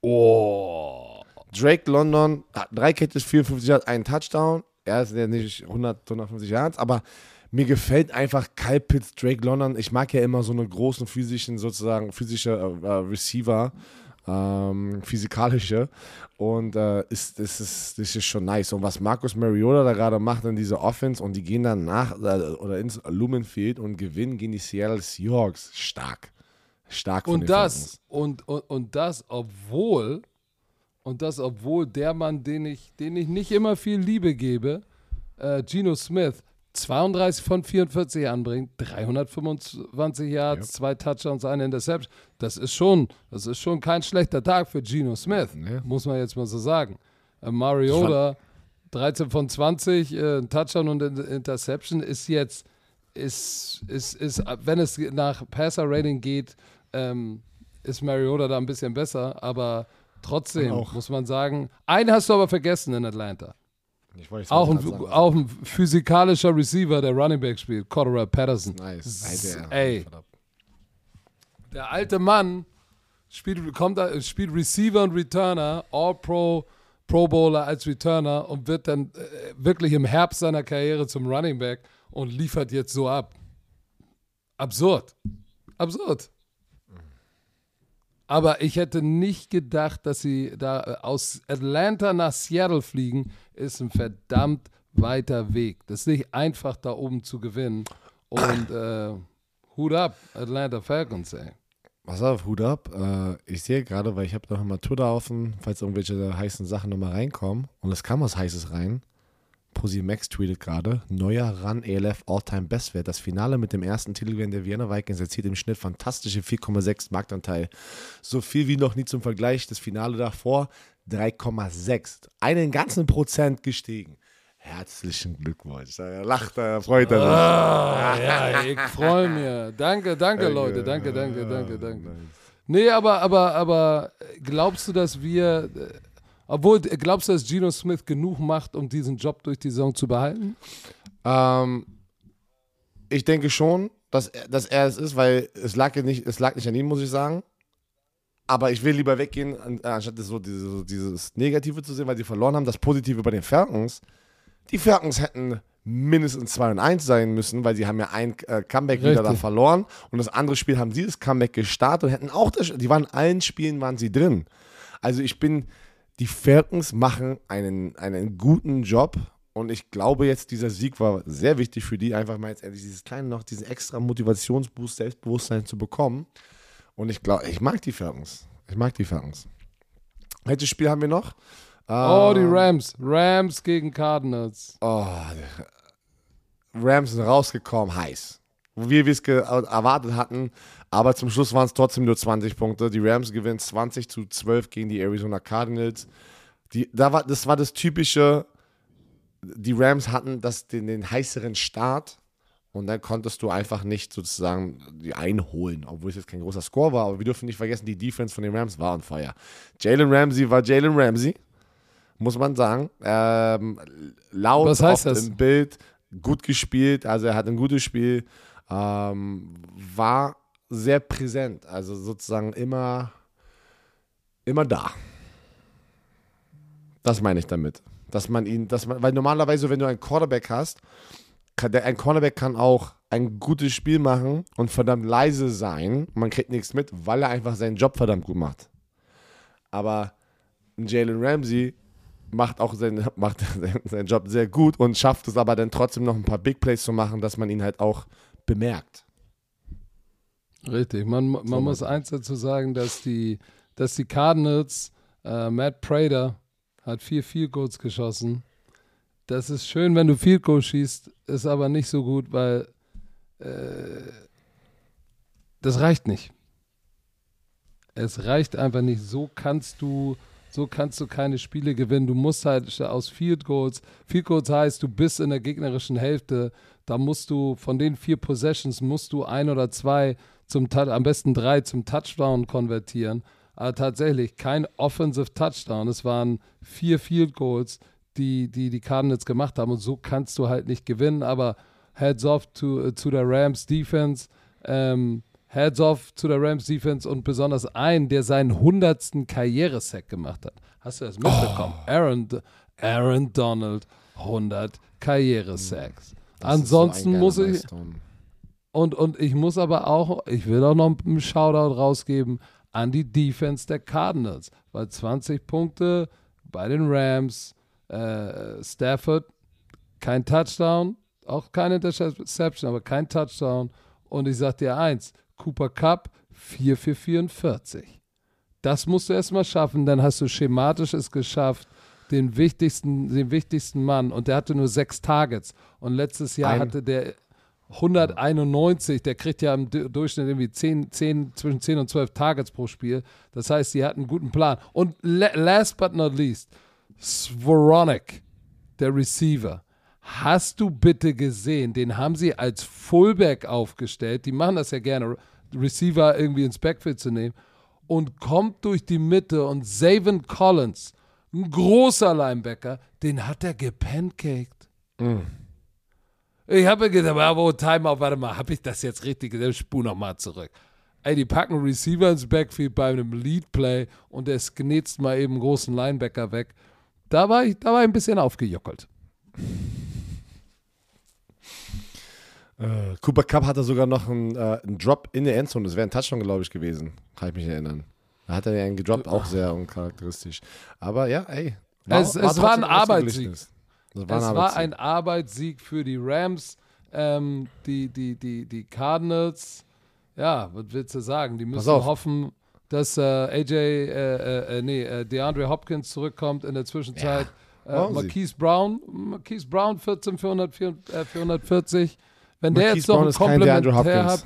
Oh. Drake London hat drei Catches, 54 Yards, einen Touchdown. Er ist ja nicht 100, 150 Yards, aber mir gefällt einfach Kyle Pitts, Drake London. Ich mag ja immer so einen großen physischen, sozusagen physische äh, äh, Receiver. Ähm, physikalische. Und äh, ist, ist, ist, ist, ist schon nice. Und was Marcus Mariota da gerade macht in dieser Offense und die gehen dann nach äh, oder ins Lumenfield und gewinnen gegen die Seattle Seahawks. Stark. Stark von und das, und, und, und das, obwohl, und das, obwohl der Mann, den ich, den ich nicht immer viel Liebe gebe, äh, Geno Smith, 32 von 44 anbringt, 325 Yards, ja. zwei Touchdowns, eine Interception. Das ist schon, das ist schon kein schlechter Tag für Geno Smith, ja. muss man jetzt mal so sagen. Äh, Mariota, 13 von 20, äh, Touchdown und Interception ist jetzt, ist, ist, ist, wenn es nach Passer-Rating geht, ähm, ist Mariota da ein bisschen besser, aber trotzdem muss man sagen, einen hast du aber vergessen in Atlanta. Weiß, auch, ein, auch ein physikalischer Receiver, der Running Back spielt, Cordero Patterson. Nice. Ey. Der alte Mann spielt, kommt, spielt Receiver und Returner, All-Pro, Pro Bowler als Returner und wird dann äh, wirklich im Herbst seiner Karriere zum Running Back und liefert jetzt so ab. Absurd. Absurd. Aber ich hätte nicht gedacht, dass sie da äh, aus Atlanta nach Seattle fliegen, ist ein verdammt weiter Weg. Das ist nicht einfach, da oben zu gewinnen. Und äh, Hut ab, Atlanta Falcons, ey. Pass auf, Hut ab. Äh, ich sehe gerade, weil ich habe noch mal Twitter offen, falls irgendwelche heißen Sachen nochmal reinkommen. Und es kam was Heißes rein. Max tweetet gerade, neuer Run ELF All-Time Bestwert. Das Finale mit dem ersten Titelgewinn der Vienna Vikings erzielt im Schnitt fantastische 4,6 Marktanteil. So viel wie noch nie zum Vergleich. Das Finale davor 3,6. Einen ganzen Prozent gestiegen. Herzlichen Glückwunsch. Da lacht er, freut er sich. Ah, ja, ich freue mich. Danke, danke, Leute. Danke, danke, danke, danke. Nee, aber, aber, aber glaubst du, dass wir obwohl, glaubst du, dass Geno Smith genug macht, um diesen Job durch die Saison zu behalten? Ähm, ich denke schon, dass er, dass er es ist, weil es lag, nicht, es lag nicht an ihm, muss ich sagen. Aber ich will lieber weggehen, anstatt so dieses, so dieses Negative zu sehen, weil sie verloren haben. Das Positive bei den Falcons. Die Falcons hätten mindestens 2 und 1 sein müssen, weil sie haben ja ein äh, Comeback Richtig. wieder da verloren und das andere Spiel haben sie das Comeback gestartet und hätten auch das, die waren in allen Spielen waren sie drin. Also ich bin die Falcons machen einen, einen guten Job und ich glaube jetzt, dieser Sieg war sehr wichtig für die, einfach mal jetzt endlich dieses kleine noch, diesen extra Motivationsboost, Selbstbewusstsein zu bekommen. Und ich glaube, ich mag die Falcons. Ich mag die Falcons. Welches Spiel haben wir noch? Oh, die ähm, Rams. Rams gegen Cardinals. Oh, Rams sind rausgekommen, heiß. Wie wir es erwartet hatten. Aber zum Schluss waren es trotzdem nur 20 Punkte. Die Rams gewinnen 20 zu 12 gegen die Arizona Cardinals. Die, da war, das war das typische, die Rams hatten das, den, den heißeren Start und dann konntest du einfach nicht sozusagen die einholen, obwohl es jetzt kein großer Score war. Aber wir dürfen nicht vergessen, die Defense von den Rams war on fire. Jalen Ramsey war Jalen Ramsey, muss man sagen. Ähm, laut Was heißt das? im Bild, gut gespielt, also er hat ein gutes Spiel. Ähm, war sehr präsent, also sozusagen immer, immer da. Das meine ich damit. Dass man ihn, dass man, weil normalerweise, wenn du einen Quarterback hast, kann der, ein Cornerback kann auch ein gutes Spiel machen und verdammt leise sein. Man kriegt nichts mit, weil er einfach seinen Job verdammt gut macht. Aber Jalen Ramsey macht auch seinen, macht seinen Job sehr gut und schafft es aber dann trotzdem noch ein paar Big Plays zu machen, dass man ihn halt auch bemerkt. Richtig, man, man so muss eins dazu sagen, dass die, dass die Cardinals, äh, Matt Prater hat vier Field Goals geschossen. Das ist schön, wenn du Field Goals schießt, ist aber nicht so gut, weil äh, das reicht nicht. Es reicht einfach nicht. So kannst du, so kannst du keine Spiele gewinnen. Du musst halt aus Field Goals. Field Goals heißt, du bist in der gegnerischen Hälfte. Da musst du von den vier Possessions musst du ein oder zwei zum am besten drei zum Touchdown konvertieren. Aber tatsächlich kein Offensive Touchdown. Es waren vier Field Goals, die die, die Cardinals gemacht haben. Und so kannst du halt nicht gewinnen. Aber Heads off to, to der Rams Defense. Ähm, Heads off zu der Rams Defense und besonders einen, der seinen hundertsten Karrieresack gemacht hat. Hast du das mitbekommen? Oh. Aaron, Aaron Donald, 100 Karrieresacks. Ansonsten so muss ich. Leistung. Und, und ich muss aber auch, ich will auch noch einen Shoutout rausgeben an die Defense der Cardinals, weil 20 Punkte bei den Rams, äh, Stafford kein Touchdown, auch keine Interception, aber kein Touchdown. Und ich sag dir eins, Cooper Cup 4 für 44. Das musst du erstmal schaffen, dann hast du schematisch es geschafft, den wichtigsten, den wichtigsten Mann, und der hatte nur sechs Targets. Und letztes Jahr Ein. hatte der 191, der kriegt ja im Durchschnitt irgendwie 10, 10, zwischen 10 und 12 Targets pro Spiel. Das heißt, sie hatten einen guten Plan. Und last but not least, Svoronik, der Receiver. Hast du bitte gesehen, den haben sie als Fullback aufgestellt. Die machen das ja gerne, Receiver irgendwie ins Backfield zu nehmen. Und kommt durch die Mitte und Savin Collins, ein großer Linebacker, den hat er gepancaked. Mm. Ich habe gedacht, wo Timeout, warte mal, habe ich das jetzt richtig gesagt? Spur nochmal zurück. Ey, die packen Receiver ins Backfield bei einem Lead Play und der knetzt mal eben einen großen Linebacker weg. Da war ich, da war ich ein bisschen aufgejuckelt. Äh, Cooper Cup hatte sogar noch einen, äh, einen Drop in der Endzone. Das wäre ein Touchdown, glaube ich, gewesen. Kann ich mich erinnern. Da hat er einen gedroppt, auch sehr uncharakteristisch. Aber ja, ey. War, es, war, es war ein Arbeitssieg. War es ein war ein Arbeitssieg für die Rams. Ähm, die, die, die, die Cardinals, ja, was willst du sagen? Die müssen hoffen, dass äh, AJ, äh, äh, äh, nee, äh, DeAndre Hopkins zurückkommt in der Zwischenzeit. Ja, Marquise Brown, Marquise Brown 14 440. Wenn Marquise der jetzt noch ein Komplementär hat.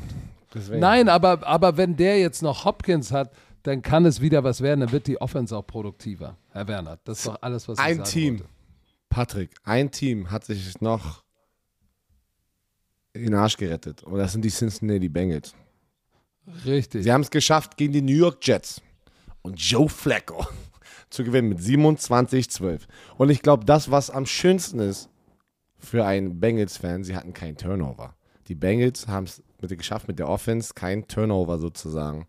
Nein, aber, aber wenn der jetzt noch Hopkins hat, dann kann es wieder was werden. Dann wird die Offense auch produktiver, Herr Werner. Das ist doch alles, was ich ein sagen Team, wollte. Patrick, ein Team hat sich noch in den Arsch gerettet. Und das sind die Cincinnati Bengals. Richtig. Sie haben es geschafft gegen die New York Jets und Joe Flacco zu gewinnen mit 27-12. Und ich glaube, das, was am schönsten ist für einen Bengals-Fan, sie hatten keinen Turnover. Die Bengals haben es geschafft, mit der Offense keinen Turnover sozusagen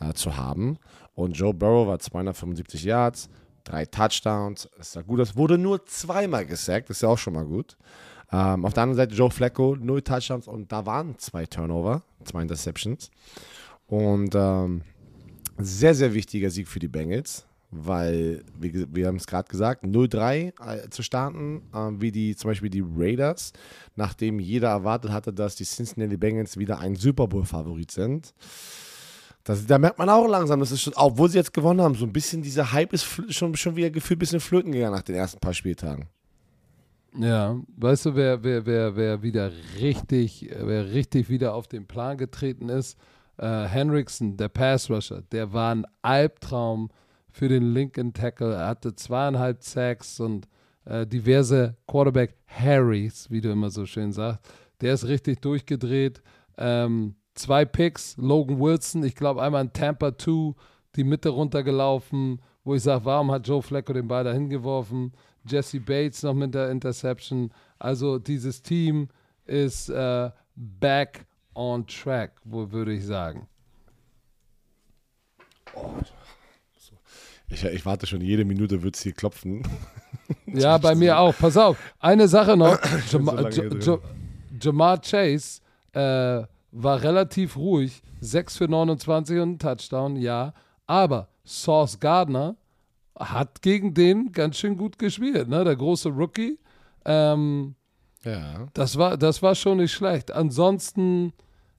äh, zu haben. Und Joe Burrow war 275 Yards, drei Touchdowns. Das ja gut. Das wurde nur zweimal gesackt. Das ist ja auch schon mal gut. Ähm, auf der anderen Seite Joe Flacco, null Touchdowns und da waren zwei Turnover, zwei Interceptions. Und ähm, sehr, sehr wichtiger Sieg für die Bengals, weil, wir, wir haben es gerade gesagt, 0-3 äh, zu starten, äh, wie die zum Beispiel die Raiders, nachdem jeder erwartet hatte, dass die Cincinnati Bengals wieder ein Super Bowl-Favorit sind. Das, da merkt man auch langsam, das ist schon, obwohl sie jetzt gewonnen haben, so ein bisschen dieser Hype ist schon, schon wieder gefühlt ein bisschen flöten gegangen nach den ersten paar Spieltagen. Ja, weißt du, wer, wer, wer, wer wieder richtig, wer richtig wieder auf den Plan getreten ist? Äh, Henriksen, der Pass-Rusher, der war ein Albtraum für den linken Tackle. Er hatte zweieinhalb Sacks und äh, diverse Quarterback-Harrys, wie du immer so schön sagst. Der ist richtig durchgedreht. Ähm, zwei Picks, Logan Wilson, ich glaube einmal in Tampa 2, die Mitte runtergelaufen, wo ich sage, warum hat Joe Flacco den Ball da hingeworfen? Jesse Bates noch mit der Interception. Also dieses Team ist äh, back on track, wo würde ich sagen. Oh. Ich, ich, warte schon, jede Minute wird es hier klopfen. ja, bei mir auch. Pass auf, eine Sache noch. Jamar, so Chase äh, war relativ ruhig. 6 für 29 und ein Touchdown, ja. Aber Sauce Gardner hat gegen den ganz schön gut gespielt, ne? Der große Rookie. Ähm, ja. Das war, das war schon nicht schlecht. Ansonsten,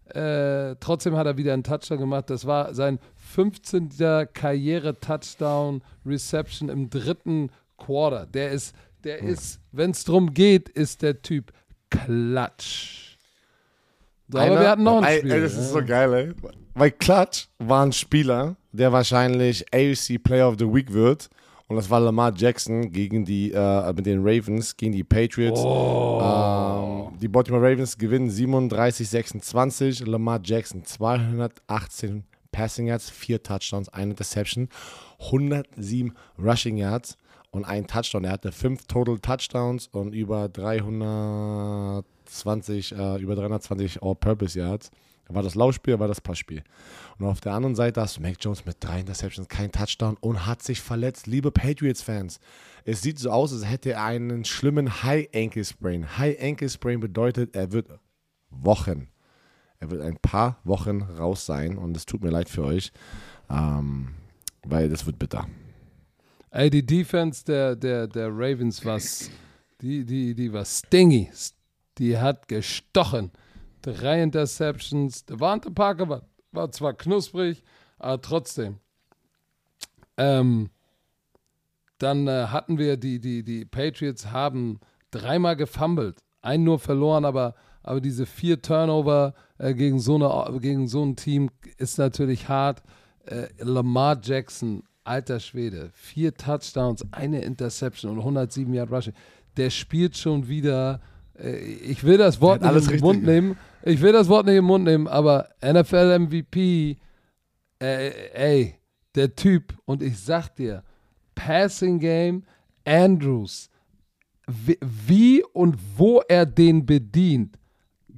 äh, trotzdem hat er wieder einen Touchdown gemacht. Das war sein 15. Karriere-Touchdown Reception im dritten Quarter. Der ist, der hm. ist, wenn es darum geht, ist der Typ klatsch. So, aber wir hatten noch ein Spiel. Ey, das ist so geil, ey. Weil Klatsch war ein Spieler, der wahrscheinlich AFC Player of the Week wird. Und das war Lamar Jackson gegen die, äh, mit den Ravens, gegen die Patriots. Oh. Ähm, die Baltimore Ravens gewinnen 37-26. Lamar Jackson 218 Passing Yards, 4 Touchdowns, eine Interception, 107 Rushing Yards und ein Touchdown. Er hatte 5 Total Touchdowns und über 320, äh, über 320 All-Purpose Yards. War das Laufspiel, war das Passspiel. Und auf der anderen Seite hast du Mac Jones mit drei Interceptions, kein Touchdown und hat sich verletzt. Liebe Patriots-Fans, es sieht so aus, als hätte er einen schlimmen High Ankle Sprain. High Ankle Sprain bedeutet, er wird Wochen, er wird ein paar Wochen raus sein und es tut mir leid für euch. Ähm, weil das wird bitter. Ey, die Defense der, der, der Ravens war, die, die, die war stingy. Die hat gestochen. Drei Interceptions. Devante Parker war, war zwar knusprig, aber trotzdem. Ähm, dann äh, hatten wir die, die, die Patriots haben dreimal gefumbled. Einen nur verloren, aber, aber diese vier Turnover äh, gegen, so eine, gegen so ein Team ist natürlich hart. Äh, Lamar Jackson, alter Schwede, vier Touchdowns, eine Interception und 107 Yard Rushing. Der spielt schon wieder. Äh, ich will das Wort nicht in den Mund nehmen. Ich will das Wort nicht im Mund nehmen, aber NFL MVP, äh, ey, der Typ, und ich sag dir, Passing Game, Andrews, wie, wie und wo er den bedient,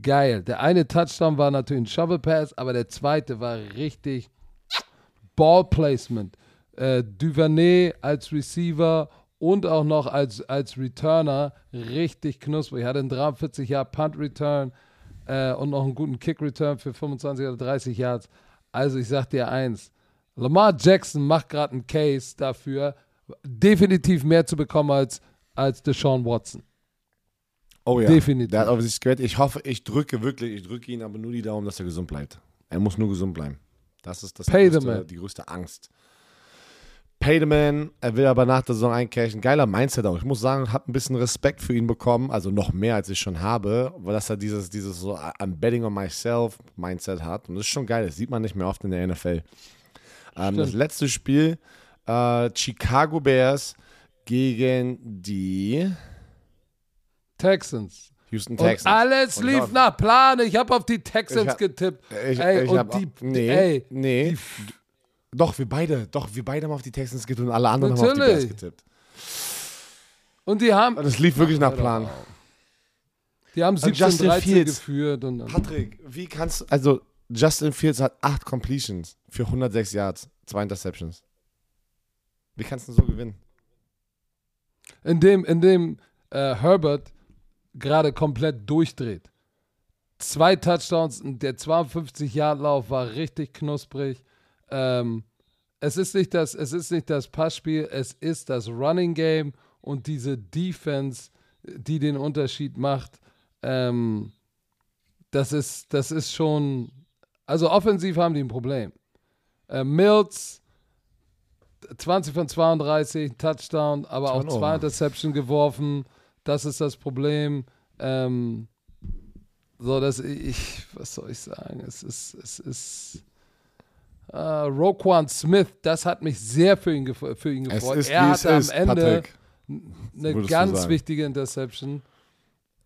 geil. Der eine Touchdown war natürlich ein Shovel Pass, aber der zweite war richtig Ball Placement. Äh, Duvernay als Receiver und auch noch als, als Returner richtig knusprig. Er hatte einen 43 Jahr Punt Return äh, und noch einen guten Kick Return für 25 oder 30 Yards. Also ich sag dir eins, Lamar Jackson macht gerade einen Case dafür, definitiv mehr zu bekommen als, als Deshaun Watson. Oh ja. Definitiv. Der hat auf sich gehört. Ich hoffe, ich drücke wirklich, ich drücke ihn aber nur die Daumen, dass er gesund bleibt. Er muss nur gesund bleiben. Das ist das größte, die größte Angst. Pay the man, er will aber nach der Saison eincashen. Geiler Mindset auch. Ich muss sagen, habe ein bisschen Respekt für ihn bekommen, also noch mehr als ich schon habe, weil dass er dieses, dieses so I'm betting on myself Mindset hat. Und das ist schon geil, das sieht man nicht mehr oft in der NFL. Ähm, das letzte Spiel, äh, Chicago Bears gegen die Texans. Houston Texans. Und alles und lief nach Plan. Ich habe auf die Texans hab, getippt. Ich, ey, ich und die, nee, ey, nee. Die, doch, wir beide, doch, wir beide haben auf die Texans getippt und alle anderen Natürlich. haben auf die Bears getippt. Und die haben. Das lief wirklich nach Plan. Die haben 17 13 geführt. Und Patrick, wie kannst du. Also, Justin Fields hat 8 Completions für 106 Yards, 2 Interceptions. Wie kannst du so gewinnen? Indem, indem äh, Herbert gerade komplett durchdreht. Zwei Touchdowns, der 52-Yard-Lauf war richtig knusprig. Ähm, es, ist nicht das, es ist nicht das Passspiel, es ist das Running Game und diese Defense, die den Unterschied macht. Ähm, das, ist, das ist schon. Also offensiv haben die ein Problem. Äh, Mills 20 von 32, Touchdown, aber auch zwei Interception geworfen. Das ist das Problem. Ähm, so, dass ich, was soll ich sagen? Es ist, es ist. Uh, Roquan Smith, das hat mich sehr für ihn, für ihn gefreut. Ist, er hatte am Ende eine ganz wichtige Interception.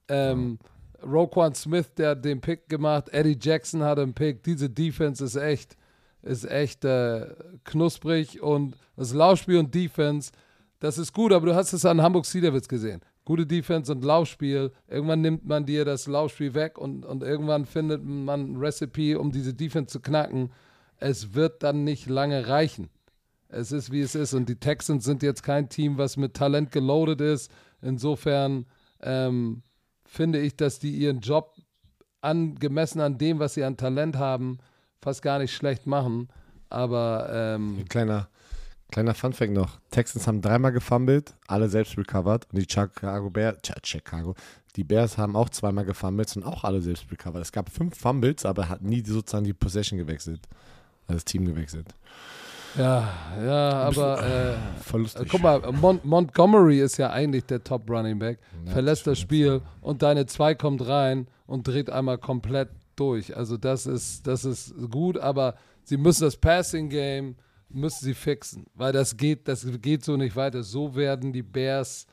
Ähm, ja. Roquan Smith, der hat den Pick gemacht. Eddie Jackson hatte einen Pick. Diese Defense ist echt ist echt äh, knusprig und das Laufspiel und Defense, das ist gut, aber du hast es an Hamburg Cedar gesehen. Gute Defense und Laufspiel. Irgendwann nimmt man dir das Laufspiel weg und, und irgendwann findet man ein Recipe, um diese Defense zu knacken. Es wird dann nicht lange reichen. Es ist, wie es ist. Und die Texans sind jetzt kein Team, was mit Talent geloadet ist. Insofern ähm, finde ich, dass die ihren Job angemessen an dem, was sie an Talent haben, fast gar nicht schlecht machen. Aber ähm, kleiner, kleiner Funfact noch: Texans haben dreimal gefummelt, alle selbst recovered. Und die Chicago Bears, Chicago, die Bears haben auch zweimal gefummelt und auch alle selbst recovered. Es gab fünf Fumbles, aber hat nie sozusagen die Possession gewechselt. Das Team gewechselt. Ja, ja, aber äh, äh, guck mal, Mon Montgomery ist ja eigentlich der Top Running Back, ja, verlässt das, das Spiel und deine zwei kommt rein und dreht einmal komplett durch. Also das ist, das ist gut, aber sie müssen das Passing Game müssen sie fixen, weil das geht, das geht so nicht weiter. So werden die Bears,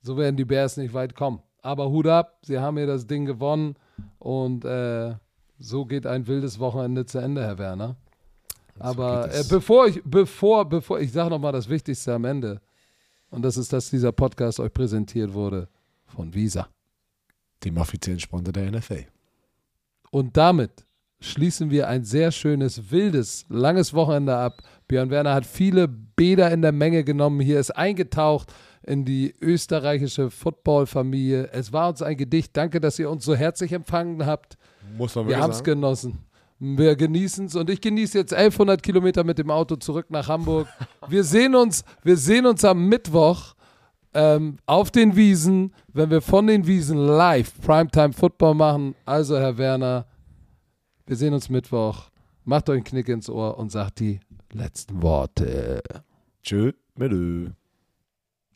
so werden die Bears nicht weit kommen. Aber Hut ab, sie haben hier das Ding gewonnen und äh, so geht ein wildes Wochenende zu Ende, Herr Werner. Aber äh, bevor ich, bevor, bevor, ich sage nochmal das Wichtigste am Ende. Und das ist, dass dieser Podcast euch präsentiert wurde von Visa. Dem offiziellen Sponsor der NFL. Und damit schließen wir ein sehr schönes, wildes, langes Wochenende ab. Björn Werner hat viele Bäder in der Menge genommen. Hier ist eingetaucht in die österreichische Football-Familie. Es war uns ein Gedicht. Danke, dass ihr uns so herzlich empfangen habt. Muss man wir haben es genossen. Wir genießen es und ich genieße jetzt 1100 Kilometer mit dem Auto zurück nach Hamburg. Wir sehen uns, wir sehen uns am Mittwoch ähm, auf den Wiesen, wenn wir von den Wiesen live Primetime Football machen. Also, Herr Werner, wir sehen uns Mittwoch. Macht euch einen Knick ins Ohr und sagt die letzten Worte. Tschö, mit